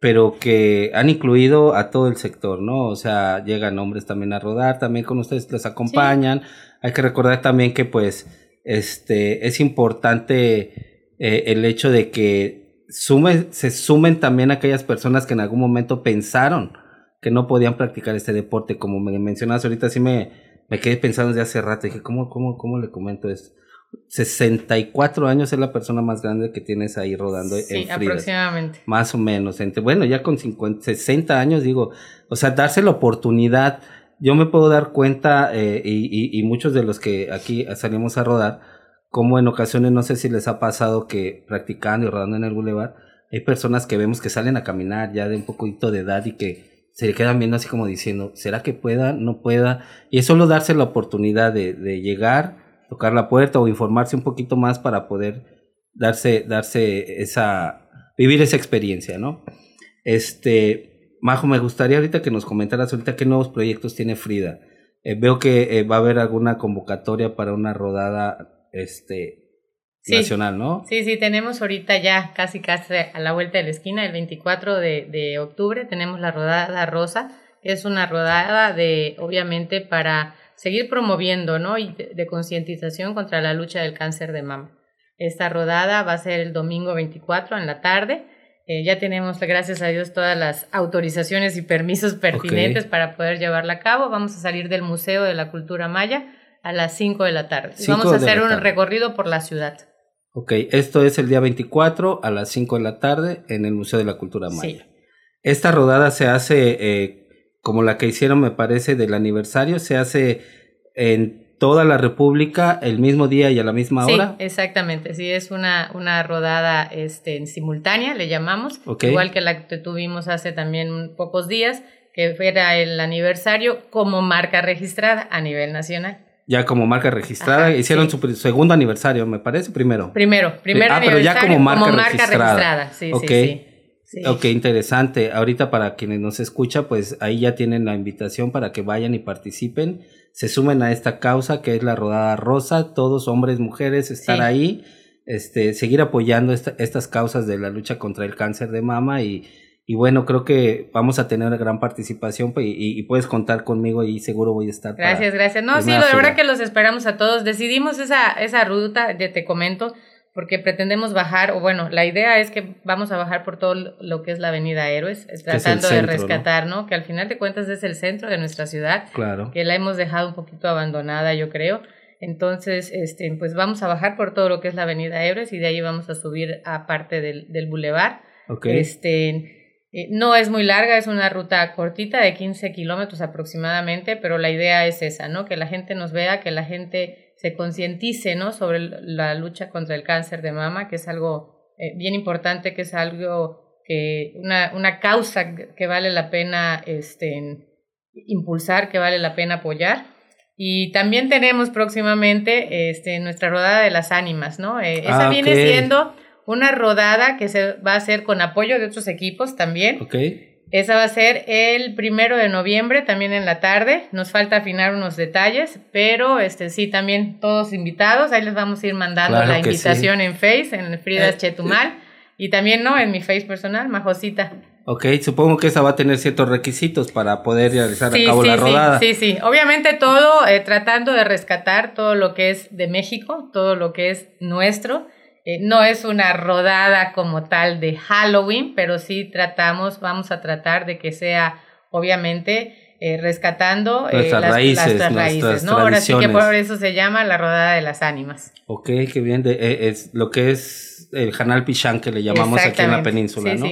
pero que han incluido a todo el sector, ¿no? O sea, llegan hombres también a rodar, también con ustedes les acompañan. Hay que recordar también que pues este es importante eh, el hecho de que sume, se sumen también aquellas personas que en algún momento pensaron que no podían practicar este deporte, como me mencionas ahorita, sí me, me quedé pensando desde hace rato, dije, ¿cómo, cómo, cómo le comento esto? 64 años es la persona más grande que tienes ahí rodando sí, aproximadamente. Más o menos. bueno, ya con 50, 60 años, digo, o sea, darse la oportunidad. Yo me puedo dar cuenta, eh, y, muchos de los que aquí salimos a rodar, como en ocasiones, no sé si les ha pasado que practicando y rodando en el bulevar, hay personas que vemos que salen a caminar ya de un poquito de edad y que se quedan viendo así como diciendo, ¿será que pueda? ¿No pueda? Y es solo darse la oportunidad de, de llegar tocar la puerta o informarse un poquito más para poder darse, darse esa, vivir esa experiencia, ¿no? Este, Majo, me gustaría ahorita que nos comentaras ahorita qué nuevos proyectos tiene Frida. Eh, veo que eh, va a haber alguna convocatoria para una rodada, este, nacional, ¿no? Sí, sí, tenemos ahorita ya casi casi a la vuelta de la esquina, el 24 de, de octubre, tenemos la rodada rosa, que es una rodada de, obviamente, para seguir promoviendo, ¿no? Y de, concientización contra la lucha del cáncer de mama. Esta rodada va a ser el domingo 24 en la tarde. Eh, ya tenemos, gracias a Dios, todas las autorizaciones y permisos pertinentes para poder llevarla a cabo. Vamos a salir del Museo de la Cultura Maya a las 5 de la tarde. vamos a hacer un recorrido por la ciudad. Ok, esto es el día 24 a las 5 de la tarde en el Museo de la Cultura Maya. Esta rodada se hace eh, como la que hicieron, me parece, del aniversario, se hace en toda la República el mismo día y a la misma hora. Sí, exactamente. Sí, es una, una rodada este, en simultánea, le llamamos. Igual que la que tuvimos hace también pocos días, que era el aniversario como marca registrada a nivel nacional. Ya como marca registrada, hicieron su segundo aniversario, me parece, primero. Primero, primero ah, pero ya como marca, registrada. Sí, sí, sí. Ok, interesante. Ahorita para quienes nos escucha, pues ahí ya tienen la invitación para que vayan y participen, se sumen a esta causa que es la Rodada Rosa, todos hombres, mujeres, estar ahí, este, seguir apoyando estas causas de la lucha contra el cáncer de mama y, y bueno, creo que vamos a tener gran participación pues, y, puedes contar conmigo y seguro voy a estar. Gracias, gracias. No, sí, de verdad que los esperamos a todos. Decidimos esa, esa ruta, de, te comento, porque pretendemos bajar, o bueno, la idea es que vamos a bajar por todo lo que es la Avenida Héroes, tratando de rescatar, ¿no? Que al final de cuentas es el centro de nuestra ciudad, claro. que la hemos dejado un poquito abandonada, yo creo. Entonces, este, pues vamos a bajar por todo lo que es la Avenida Héroes y de ahí vamos a subir a parte del, del bulevar. Okay. Este, no es muy larga, es una ruta cortita de 15 kilómetros aproximadamente, pero la idea es esa, ¿no? Que la gente nos vea, que la gente se concientice ¿no? sobre la lucha contra el cáncer de mama, que es algo eh, bien importante, que es algo que, una, una causa que vale la pena este, impulsar, que vale la pena apoyar. Y también tenemos próximamente este, nuestra rodada de las ánimas, ¿no? Eh, esa ah, viene siendo una rodada que se va a hacer con apoyo de otros equipos también. Okay. Esa va a ser el primero de noviembre, también en la tarde. Nos falta afinar unos detalles, pero este sí, también todos invitados. Ahí les vamos a ir mandando la invitación en Face, en Frida eh, Chetumal, y también, ¿no? En mi Face personal, Majosita. Ok, supongo que esa va a tener ciertos requisitos para poder realizar a cabo la rodada. Sí, sí, obviamente todo eh, tratando de rescatar todo lo que es de México, todo lo que es nuestro eh, no es una rodada como tal de Halloween, pero sí tratamos, vamos a tratar de que sea, obviamente, eh, rescatando eh, las, raíces, las, raíces, ¿no? Ahora sí que por eso se llama la rodada de las ánimas. Ok, qué bien, es lo que es el Hanal Pichán que le llamamos aquí en la península, ¿no?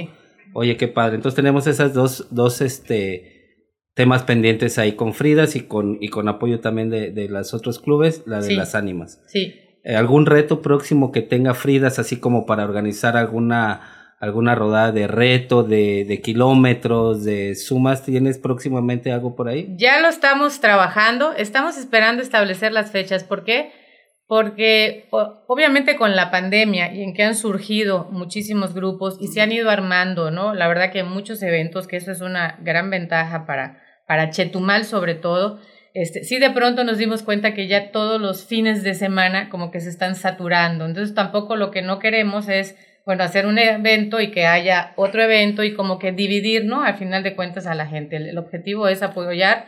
Oye, qué padre. Entonces tenemos esas dos, dos este, temas pendientes ahí con Fridas y con, y con apoyo también de, de los otros clubes, la de las ánimas. Sí. Eh, algún reto próximo que tenga Fridas, así como para organizar alguna, alguna rodada de reto, de, de kilómetros, de sumas, ¿tienes próximamente algo por ahí? Ya lo estamos trabajando, estamos esperando establecer las fechas. ¿Por qué? Porque obviamente con la pandemia y en que han surgido muchísimos grupos y se han ido armando, ¿no? La verdad que muchos eventos, que eso es una gran ventaja para, para Chetumal sobre todo, este, sí de pronto nos dimos cuenta que ya todos los fines de semana como que se están saturando. Entonces tampoco lo que no queremos es, bueno, hacer un evento y que haya otro evento y como que dividir, ¿no? Al final de cuentas a la gente. El, objetivo es apoyar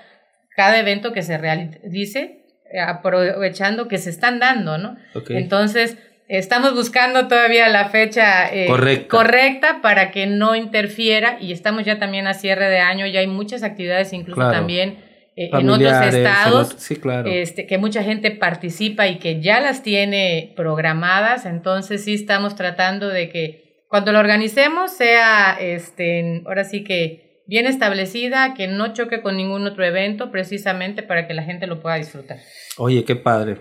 cada evento que se realice, eh, aprovechando que se están dando, ¿no? Entonces, estamos buscando todavía la fecha eh, correcta. para que no interfiera y estamos ya también a cierre de año, ya hay muchas actividades incluso también eh, en otros estados, sí, claro. este, que mucha gente participa y que ya las tiene programadas, entonces sí estamos tratando de que cuando lo organicemos sea, este, ahora sí que bien establecida, que no choque con ningún otro evento, precisamente para que la gente lo pueda disfrutar. Oye, qué padre.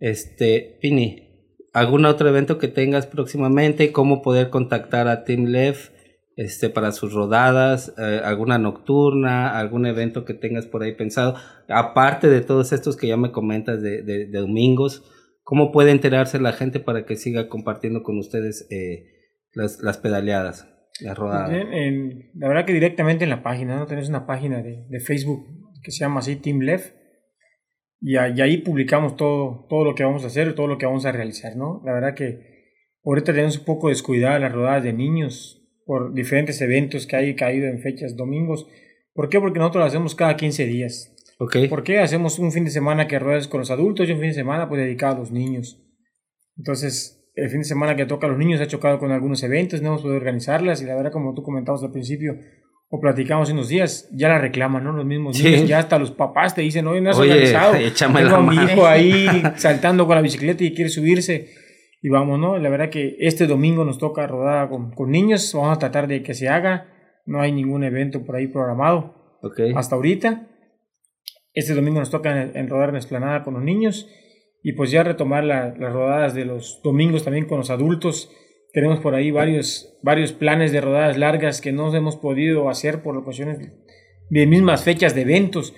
Este, Pini, ¿algún otro evento que tengas próximamente? ¿Cómo poder contactar a Team Left? Este, para sus rodadas, eh, alguna nocturna, algún evento que tengas por ahí pensado, aparte de todos estos que ya me comentas de, de, domingos, ¿cómo puede enterarse la gente para que siga compartiendo con ustedes eh, las, las, pedaleadas, las rodadas? la verdad que directamente en la página, ¿no? Tenés una página de, de Facebook que se llama así Team Left y, ahí publicamos todo, todo lo que vamos a hacer, todo lo que vamos a realizar, ¿no? La verdad que ahorita tenemos un poco descuidada las rodadas de niños, por diferentes eventos que hay caído en fechas domingos. ¿Por qué? Porque nosotros lo hacemos cada 15 días. Okay. ¿Por qué? Hacemos un fin de semana que ruedas con los adultos y un fin de semana pues dedicado a los niños. Entonces, el fin de semana que toca a los niños ha chocado con algunos eventos, no hemos podido organizarlas y la verdad, como tú comentabas al principio, o platicamos en unos días, ya la reclaman, ¿no? Los mismos niños, ya hasta los papás te dicen, oye, no has organizado. <laughs> Tengo a mi hijo ahí saltando con la bicicleta y quiere subirse y vamos, ¿no? La verdad que este domingo nos toca rodar con, con, niños, vamos a tratar de que se haga, no hay ningún evento por ahí programado okay. hasta ahorita. Este domingo nos toca en, rodar en esplanada con los niños y pues ya retomar las rodadas de los domingos también con los adultos. Tenemos por ahí varios, varios planes de rodadas largas que no hemos podido hacer por ocasiones de mismas fechas de eventos.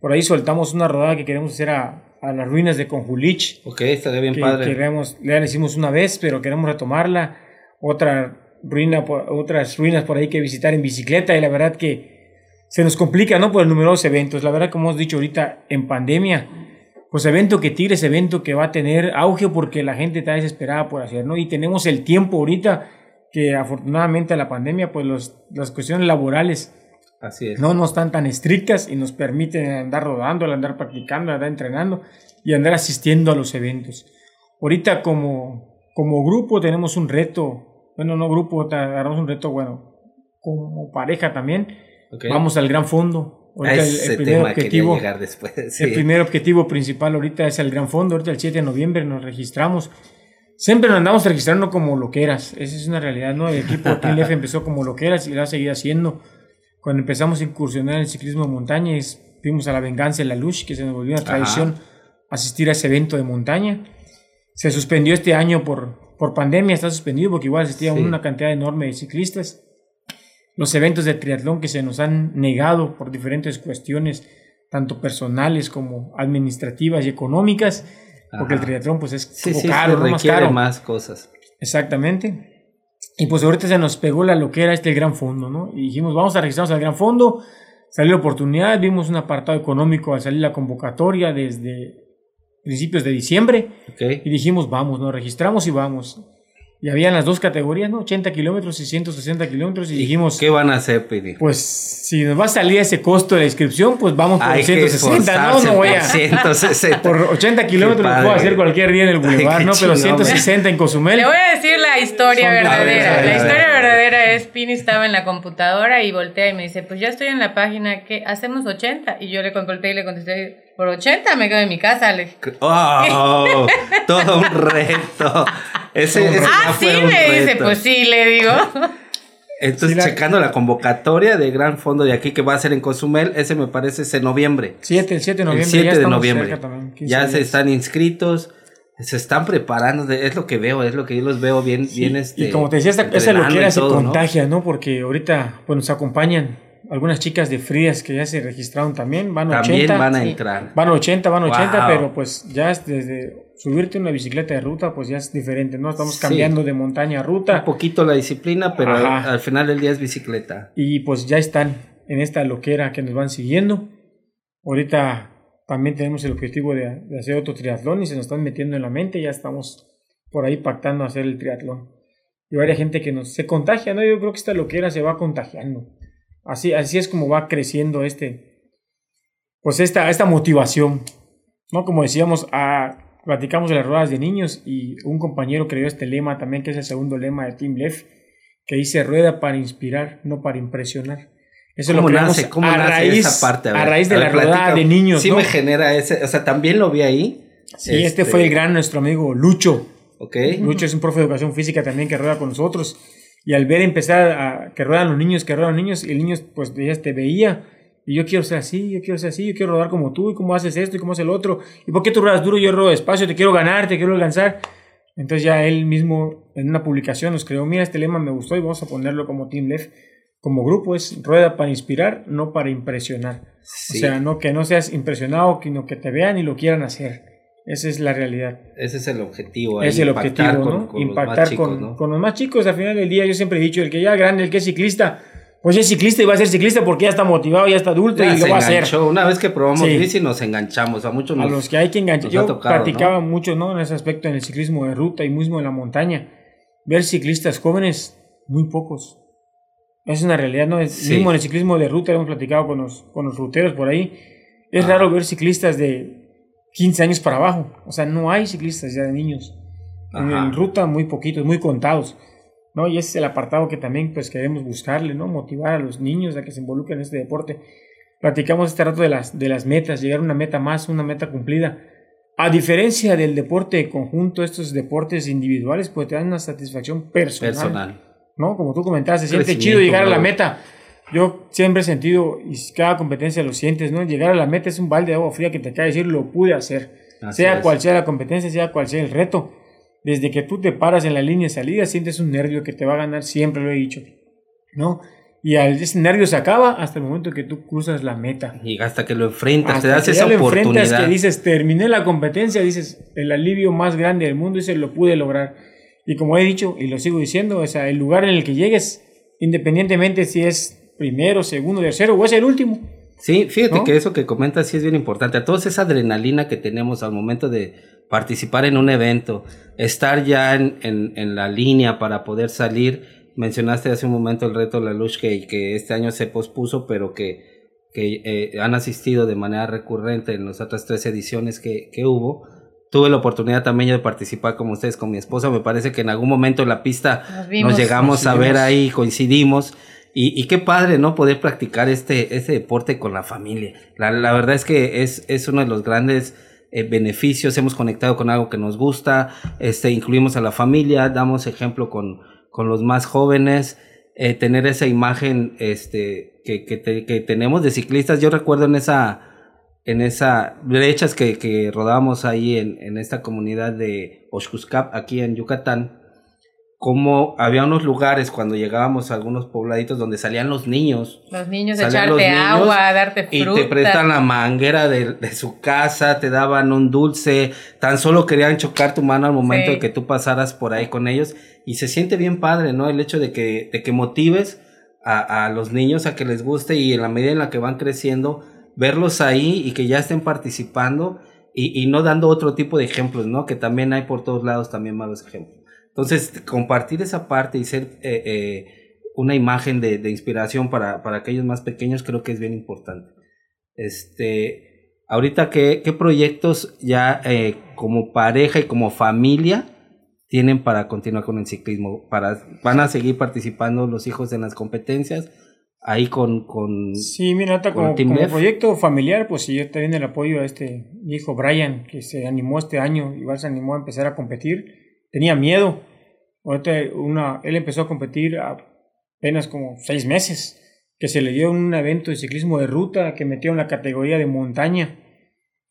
Por ahí soltamos una rodada que queremos hacer a, a las ruinas de Conjulich. Ok, estaría bien padre. Queremos, ya la hicimos una vez, pero queremos retomarla. Otra ruina, otras ruinas por ahí que visitar en bicicleta y la verdad que se nos complica, ¿no? Por el numerosos eventos. La verdad, como hemos dicho ahorita, en pandemia, pues evento que tire, ese evento que va a tener auge porque la gente está desesperada por hacer, ¿no? Y tenemos el tiempo ahorita que afortunadamente la pandemia, pues los, las cuestiones laborales Así es. No, no están tan estrictas y nos permiten andar rodando, andar practicando, andar entrenando y andar asistiendo a los eventos. Ahorita como, como grupo tenemos un reto, bueno, no grupo, tenemos un reto, bueno, como pareja también. Vamos al gran fondo. Ahorita el, primer objetivo, llegar después, el primer objetivo principal ahorita es el gran fondo. Ahorita el 7 de noviembre nos registramos. Siempre nos andamos registrando como loqueras. Esa es una realidad, ¿no? El equipo de <laughs> empezó como loqueras y lo va a seguir haciendo cuando empezamos a incursionar en el ciclismo de montaña, fuimos a la venganza de la luz, que se nos volvió una tradición asistir a ese evento de montaña. Se suspendió este año por, por pandemia, está suspendido porque igual asistía una cantidad enorme de ciclistas. Los eventos de triatlón que se nos han negado por diferentes cuestiones, tanto personales como administrativas y económicas, porque el triatlón pues es caro, más caro. más cosas. Exactamente. Y pues ahorita se nos pegó la loquera este gran fondo, ¿no? Y dijimos, vamos a registrarnos al gran fondo. Salió la oportunidad, vimos un apartado económico al salir la convocatoria desde principios de diciembre. Y dijimos, vamos, nos registramos y vamos. Y habían las dos categorías, ¿no? 80 kilómetros y 160 kilómetros. Y, dijimos. ¿Qué van a hacer, Pidi? Pues si nos va a salir ese costo de la inscripción, pues vamos por 160. No, no voy a. 160. Por 80 <laughs> kilómetros lo puedo hacer cualquier día en el <laughs> Boulevard, ¿no? Pero 160 en Cozumel. Le voy a decir la historia verdadera. la historia verdadera es: Pini estaba en la computadora y voltea y me dice, Pues ya estoy en la página, que hacemos 80? Y yo le conté y le contesté, por 80 me quedo en mi casa. Le... ¡Oh! <laughs> todo un reto. Ese, ah, sí, me dice, pues sí, le digo. <laughs> Entonces, checando la convocatoria de Gran Fondo de aquí que va a ser en Cozumel, ese me parece es en noviembre. 7, el 7 de noviembre. El 7 de noviembre. ya se están inscritos, se están preparando, es lo que veo, es lo que yo los veo bien, bien este. Y como te decía, esta, esa loquera se contagia, ¿no? Porque ahorita, pues nos acompañan algunas chicas de frías que ya se registraron también, van 80. También van a entrar. Van 80, van 80, pero pues ya es desde subirte una bicicleta de ruta, pues ya es diferente, ¿no? Estamos cambiando de montaña a ruta. Un poquito la disciplina, pero al, final del día es bicicleta. Y pues ya están en esta loquera que nos van siguiendo. Ahorita también tenemos el objetivo de, de, hacer otro triatlón y se nos están metiendo en la mente, ya estamos por ahí pactando hacer el triatlón. Y varias gente que nos se contagia, ¿no? Yo creo que esta loquera se va contagiando. Así, así es como va creciendo este, pues esta, esta motivación, ¿no? Como decíamos, a, platicamos de las ruedas de niños y un compañero creó este lema también, que es el segundo lema de Team Left, que dice rueda para inspirar, no para impresionar. Eso lo nace? ¿Cómo a nace raíz, esa parte? A, raíz de la rueda de niños. Sí me genera ese, o sea, también lo vi ahí. Sí, este, este fue el gran nuestro amigo Lucho. Ok. Lucho es un profe de educación física también que rueda con nosotros. Y al ver empezar a que ruedan los niños, que ruedan los niños, y el niño pues ya te veía. Y yo quiero ser así, yo quiero ser así, yo quiero rodar como tú, y cómo haces esto, y cómo haces el otro. ¿Y por qué tú ruedas duro yo ruedo despacio? Te quiero ganar, te quiero alcanzar. Entonces ya él mismo en una publicación nos creó, mira, este lema me gustó y vamos a ponerlo como Team Left como grupo es rueda para inspirar, no para impresionar. O sea, no que no seas impresionado, sino que te vean y lo quieran hacer. Esa es la realidad. Ese es el objetivo. es el objetivo, ¿no? impactar con, con, los más chicos. Al final del día yo siempre he dicho, el que ya grande, el que es ciclista, pues es ciclista y va a ser ciclista porque ya está motivado, ya está adulto y lo va a hacer. Una vez que probamos bici nos enganchamos. A muchos A los que hay que enganchar. Yo practicaba mucho ¿no? en ese aspecto en el ciclismo de ruta y mismo en la montaña. Ver ciclistas jóvenes, muy pocos es una realidad, ¿no? Es, Mismo en el ciclismo de ruta, hemos platicado con los, con los ruteros por ahí. Es ah. raro ver ciclistas de 15 años para abajo. O sea, no hay ciclistas ya de niños. En, ruta muy poquitos, muy contados. ¿no? Y ese es el apartado que también pues queremos buscarle, ¿no? Motivar a los niños a que se involucren en este deporte. Platicamos este rato de las, de las metas, llegar a una meta más, una meta cumplida. A diferencia del deporte conjunto, estos deportes individuales pues te dan una satisfacción personal. personal ¿no? Como tú comentabas, se siente chido llegar a la meta. Yo siempre he sentido, y cada competencia lo sientes, ¿no? Llegar a la meta es un balde de agua fría que te cae decir, lo pude hacer. sea cual sea la competencia, sea cual sea el reto. Desde que tú te paras en la línea de salida, sientes un nervio que te va a ganar, siempre lo he dicho, ¿no? Y ese nervio se acaba hasta el momento que tú cruzas la meta. Y hasta que lo enfrentas, te das esa lo oportunidad. Enfrentas, que dices, terminé la competencia, dices, el alivio más grande del mundo, dices, lo pude lograr. Y como he dicho y lo sigo diciendo, o sea, el lugar en el que llegues, independientemente si es primero, segundo, tercero o es el último. Sí, fíjate que eso que comentas sí es bien importante. A todos esa adrenalina que tenemos al momento de participar en un evento, estar ya en, en, la línea para poder salir. Mencionaste hace un momento el reto La Luz que, que este año se pospuso, pero que, que eh, han asistido de manera recurrente en las otras tres ediciones que, que hubo tuve la oportunidad también de participar como ustedes con mi esposa. Me parece que en algún momento en la pista nos, llegamos a ver ahí, coincidimos. Y, qué padre, ¿no? Poder practicar este, este deporte con la familia. La, verdad es que es, es uno de los grandes eh, beneficios. Hemos conectado con algo que nos gusta. Este, incluimos a la familia, damos ejemplo con, con los más jóvenes. Eh, tener esa imagen este, que, que, que tenemos de ciclistas. Yo recuerdo en esa en esa brechas que, que rodábamos ahí en, en, esta comunidad de Oshkuskap, aquí en Yucatán, como había unos lugares cuando llegábamos a algunos pobladitos donde salían los niños. Los niños, echarte agua, darte fruta. Y te prestan la manguera de, de, su casa, te daban un dulce, tan solo querían chocar tu mano al momento de que tú pasaras por ahí con ellos. Y se siente bien padre, ¿no? El hecho de que, de que motives a, a los niños a que les guste y en la medida en la que van creciendo, verlos ahí y que ya estén participando y, y, no dando otro tipo de ejemplos, ¿no? Que también hay por todos lados también malos ejemplos. Entonces, compartir esa parte y ser eh, eh, una imagen de, de inspiración para, para, aquellos más pequeños creo que es bien importante. Este, ahorita, ¿qué, qué proyectos ya eh, como pareja y como familia tienen para continuar con el ciclismo? Para, ¿Van a seguir participando los hijos en las competencias? ahí con, con Sí, mira, como, proyecto familiar, pues sí, yo también el apoyo a este hijo Brian, que se animó este año, igual se animó a empezar a competir, tenía miedo, ahorita una, él empezó a competir apenas como seis meses, que se le dio un evento de ciclismo de ruta que metió en la categoría de montaña,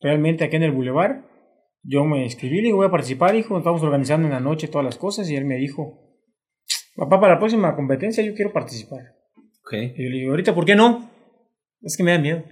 realmente aquí en el Boulevard, yo me inscribí, le digo, voy a participar, hijo, estamos organizando en la noche todas las cosas, y él me dijo, papá, para la próxima competencia yo quiero participar. Y yo le digo, ahorita, ¿por qué no? Es que me da miedo.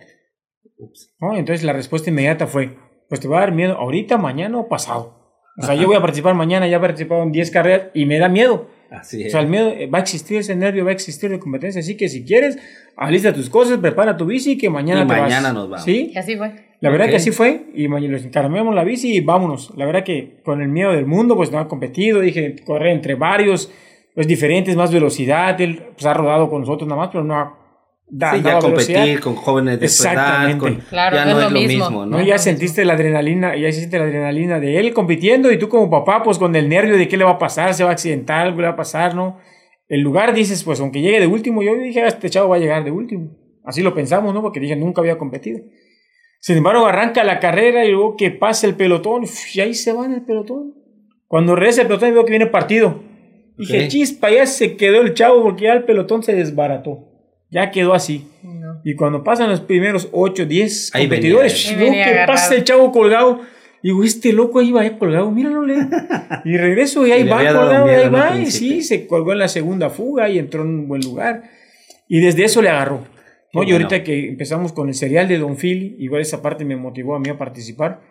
Entonces la respuesta inmediata fue, pues te va a dar miedo ahorita, mañana o pasado. O sea, yo voy a participar mañana, ya he participado en 10 carreras y me da miedo. Así es. O sea, el miedo eh, va a existir, ese nervio va a existir de competencia. Así que si quieres, alista tus cosas, prepara tu bici que mañana y mañana nos vamos. ¿Sí? Y así fue. La verdad que así fue, y ma- los encargamos la bici y vámonos. La verdad que con el miedo del mundo, pues no ha competido, dije, correr entre varios, pues diferentes, más velocidad, él pues, ha rodado con nosotros nada más, pero no ha da- Sí, ya velocidad. competir con jóvenes de su edad, Exactamente. con, Claro, ya no es es lo mismo. mismo, ¿no? ¿no? Ya sentiste la adrenalina, ya sentiste la adrenalina de él compitiendo y tú como papá, pues con el nervio de qué le va a pasar, se va a accidentar, algo le va a pasar, ¿no? El lugar dices, pues aunque llegue de último, yo dije, "Ah, este chavo va a llegar de último. Así lo pensamos, ¿no? Porque dije, nunca había competido. Sin embargo, arranca la carrera y luego que pasa el pelotón, y ahí se va en el pelotón. Cuando regresa el pelotón, veo que viene partido. Dije, chispa, ya se quedó el chavo porque ya el pelotón se desbarató. Ya quedó así. No. Y cuando pasan los primeros 8, 10 Ahí competidores, venía que pasa el chavo colgado. Digo, este loco ahí va ahí colgado, míralo, le. <laughs> Y regreso y ahí Y va colgado, miedo ahí va. Y sí, se colgó en la segunda fuga y entró en un buen lugar. Y desde eso le agarró. ¿no? Y ahorita que empezamos con el serial de Don Phil, igual esa parte me motivó a mí a participar.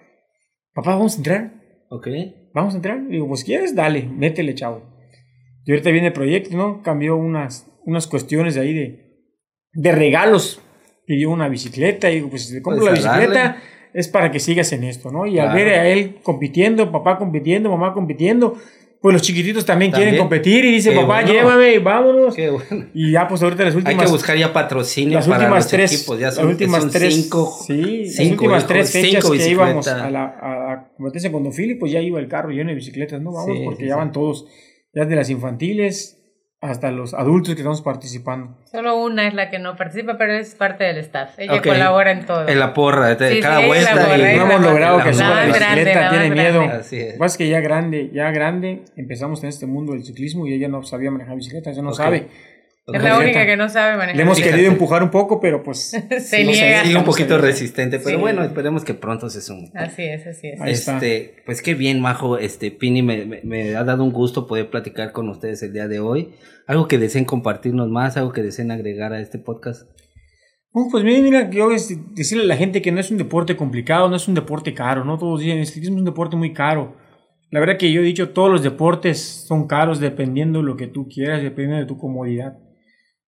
Papá, vamos a entrar. Ok. Vamos a entrar. Digo, pues quieres, dale, métele, chavo. Y ahorita viene el proyecto, ¿no? Cambió unas, unas cuestiones de ahí de, de regalos. Pidió una bicicleta y digo, pues si te compro Pues, la bicicleta darle. es para que sigas en esto, ¿no? Y al Claro. ver a él compitiendo, papá compitiendo, mamá compitiendo, pues los chiquititos también, quieren También. competir y dice, Qué papá, bueno. llévame, vámonos. Qué bueno. Y ya pues ahorita las Hay últimas... que buscar ya patrocinio las para últimas los tres, equipos. Ya las son, últimas son tres, cinco. sí, las cinco, últimas hijo, tres fechas que íbamos a la, a competencia con Don Philip, pues ya iba el carro lleno de bicicletas, ¿no? Vamos, Sí, porque sí, ya van todos, ya de las infantiles hasta los adultos que estamos participando. Solo una es la que no participa, pero es parte del staff. Ella colabora en todo. En la porra, de Sí, sí, cada ella vuelta. y- ella no hemos logrado que suba la bicicleta, tiene miedo. Así es. Lo que pasa es que ya grande, ya grande, empezamos en este mundo del ciclismo y ella no sabía manejar bicicleta, ya no sabe. Es la única que no sabe manejar. Le hemos Fíjate. querido empujar un poco, pero pues... <laughs> Se no niega. Sí, un poquito en- resistente, pero Sí. bueno, esperemos que pronto se sume. Así es, así es. Ahí está. Este, pues qué bien, Majo, este, Pini, me, me- me ha dado un gusto poder platicar con ustedes el día de hoy. Algo que deseen compartirnos más, algo que deseen agregar a este podcast. Bueno, pues mira, mira, yo es decirle a la gente que no es un deporte complicado, no es un deporte caro, no todos dicen, es un deporte muy caro. La verdad que yo he dicho, todos los deportes son caros dependiendo de lo que tú quieras, dependiendo de tu comodidad.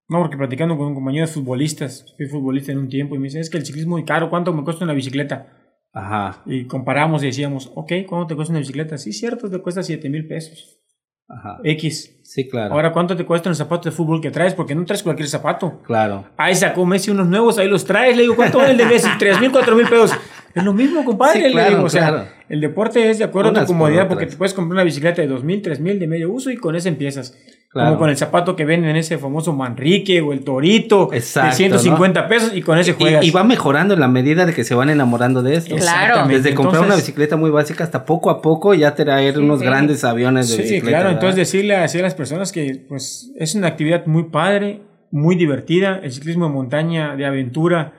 No, porque platicando con un compañero de futbolistas, fui futbolista en un tiempo y me dice, es que el ciclismo es muy caro, ¿cuánto me cuesta una bicicleta? Ajá, Y comparamos y decíamos, ok, ¿cuánto te cuesta una bicicleta? Sí, cierto, te cuesta 7 mil pesos. ajá. X. Sí, claro. Ahora, ¿cuánto te cuesta un zapato de fútbol que traes? Porque no traes cualquier zapato. Claro. Ahí sacó Messi unos nuevos, ahí los traes. Le digo, ¿cuánto vale el de Messi? ¿Tres mil, cuatro mil pesos? Es lo mismo, compadre. Sí, claro, digo, o sea, claro. el deporte es de acuerdo a Unas tu por comodidad otras. porque te puedes comprar una bicicleta de dos mil, tres mil de medio uso y con esa empiezas. Claro. Como con el zapato que venden en ese famoso Manrique o el Torito Exacto, de 150 pesos y con ese juegas. Y, y va mejorando en la medida de que se van enamorando de esto. Claro. Exactamente. Desde comprar una Entonces, bicicleta muy básica hasta poco a poco ya traer Sí, unos sí. grandes aviones de Sí, bicicleta. claro. ¿verdad? Entonces decirle así a las personas que pues es una actividad muy padre, muy divertida. El ciclismo de montaña, de aventura,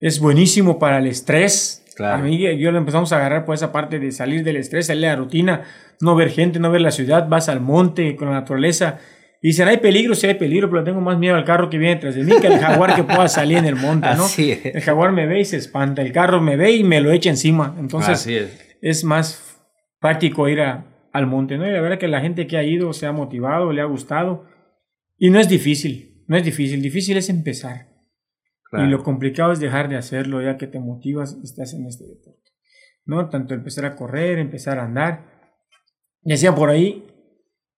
es buenísimo para el estrés. Claro. A mí yo lo empezamos a agarrar por esa parte de salir del estrés, salir de la rutina, no ver gente, no ver la ciudad, vas al monte con la naturaleza. Y dicen, hay peligro, sí hay peligro, pero tengo más miedo al carro que viene tras de mí que al jaguar que pueda salir en el monte, ¿no? Así es. El jaguar me ve y se espanta, el carro me ve y me lo echa encima. Entonces, Así es. es más práctico ir a- al monte, ¿no? Y la verdad que la gente que ha ido se ha motivado, le ha gustado. Y no es difícil, no es difícil, difícil es empezar. Claro. Y lo complicado es dejar de hacerlo ya que te motivas y estás en este deporte. ¿No? Tanto empezar a correr, empezar a andar. Decían por ahí,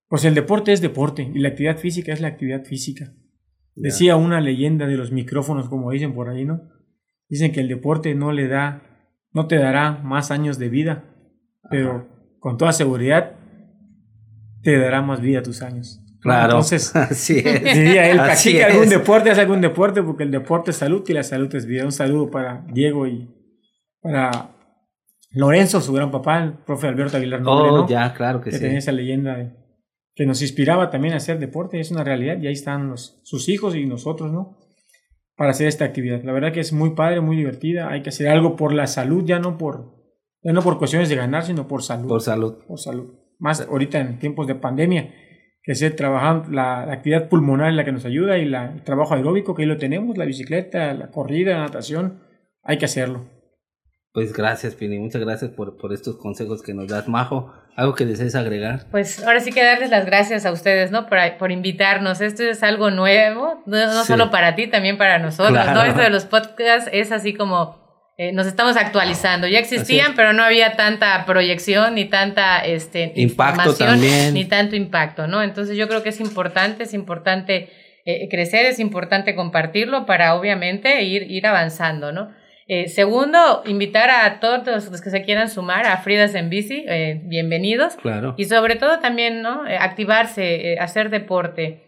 pues el deporte es deporte y la actividad física es la actividad física. Decía una leyenda de los micrófonos, como dicen por ahí, ¿no? Dicen que el deporte no le da, no te dará más años de vida, pero con toda seguridad te dará más vida a tus años. Claro. Entonces, <laughs> Así es. diría él, practica algún es. deporte, haz algún deporte, porque el deporte es salud y la salud es vida. Un saludo para Diego y para Lorenzo, su gran papá, el profe Alberto Aguilar Noble, Oh, ¿no? ya, claro que que sí. tenía esa leyenda de- que nos inspiraba también a hacer deporte, es una realidad y ahí están los, sus hijos y nosotros, ¿no? Para hacer esta actividad. La verdad que es muy padre, muy divertida, hay que hacer algo por la salud, ya no por, ya no por cuestiones de ganar, sino por salud. Por salud. por salud. Más ahorita en tiempos de pandemia, que se trabajando la, la actividad pulmonar es la que nos ayuda y la, el trabajo aeróbico que ahí lo tenemos, la bicicleta, la corrida, la natación, hay que hacerlo. Pues gracias, Pini. Muchas gracias por, por estos consejos que nos das, Majo. ¿Algo que desees agregar? Pues ahora sí que darles las gracias a ustedes, ¿no? Por, por invitarnos. Esto es algo nuevo, no, no Sí. solo para ti, también para nosotros, Claro. ¿no? Esto de los podcasts es así como eh, nos estamos actualizando. Ya existían, pero no había tanta proyección ni tanta este, impacto también. ni tanto impacto, ¿no? Entonces yo creo que es importante, es importante eh, crecer, es importante compartirlo para obviamente ir, ir avanzando, ¿no? Eh, segundo, invitar a todos los que se quieran sumar a Fridas en Bici, bienvenidos. Claro. Y sobre todo también, ¿no? Activarse, hacer deporte.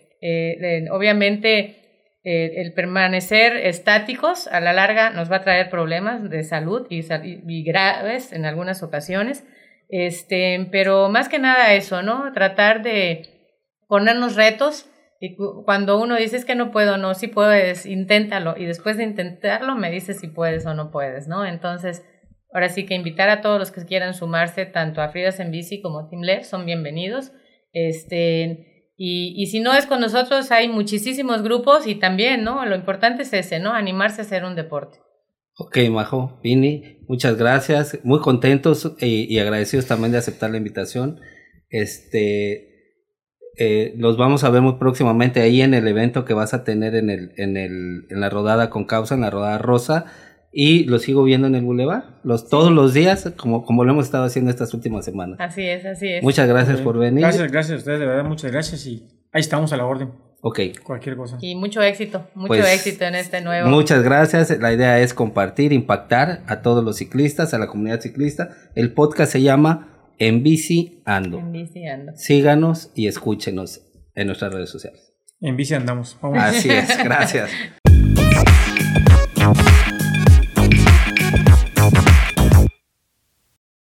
obviamente, el permanecer estáticos a la larga nos va a traer problemas de salud y, graves en algunas ocasiones. Este, pero más que nada eso, ¿no? Tratar de ponernos retos y cuando uno dice es que no puedo, no, si puedes, inténtalo. Y después de intentarlo me dices si puedes o no puedes, ¿no? Entonces, ahora sí que invitar a todos los que quieran sumarse, tanto a Fridas en Bici como Team Lab, son bienvenidos. Este, y, y si no es con nosotros, hay muchísimos grupos y también, ¿no? Lo importante es ese, ¿no? Animarse a hacer un deporte. Ok, Majo, Vini, muchas gracias. Muy contentos y, y agradecidos también de aceptar la invitación. Este, eh, los vamos a ver muy próximamente ahí en el evento que vas a tener en, el, en, el, en la rodada con causa, en la rodada rosa. Y los sigo viendo en el Boulevard, los, todos los días, como, como lo hemos estado haciendo estas últimas semanas. Así es, así es. Muchas gracias por venir. Gracias, gracias a ustedes, de verdad, muchas gracias. Y ahí estamos a la orden. Ok. Cualquier cosa. Y mucho éxito, mucho Pues, éxito en este nuevo. Muchas gracias. La idea es compartir, impactar a todos los ciclistas, a la comunidad ciclista. El podcast se llama En Bici Ando. En bici ando. Síganos y escúchenos en nuestras redes sociales. En bici andamos. Vamos. Así es, <laughs> gracias.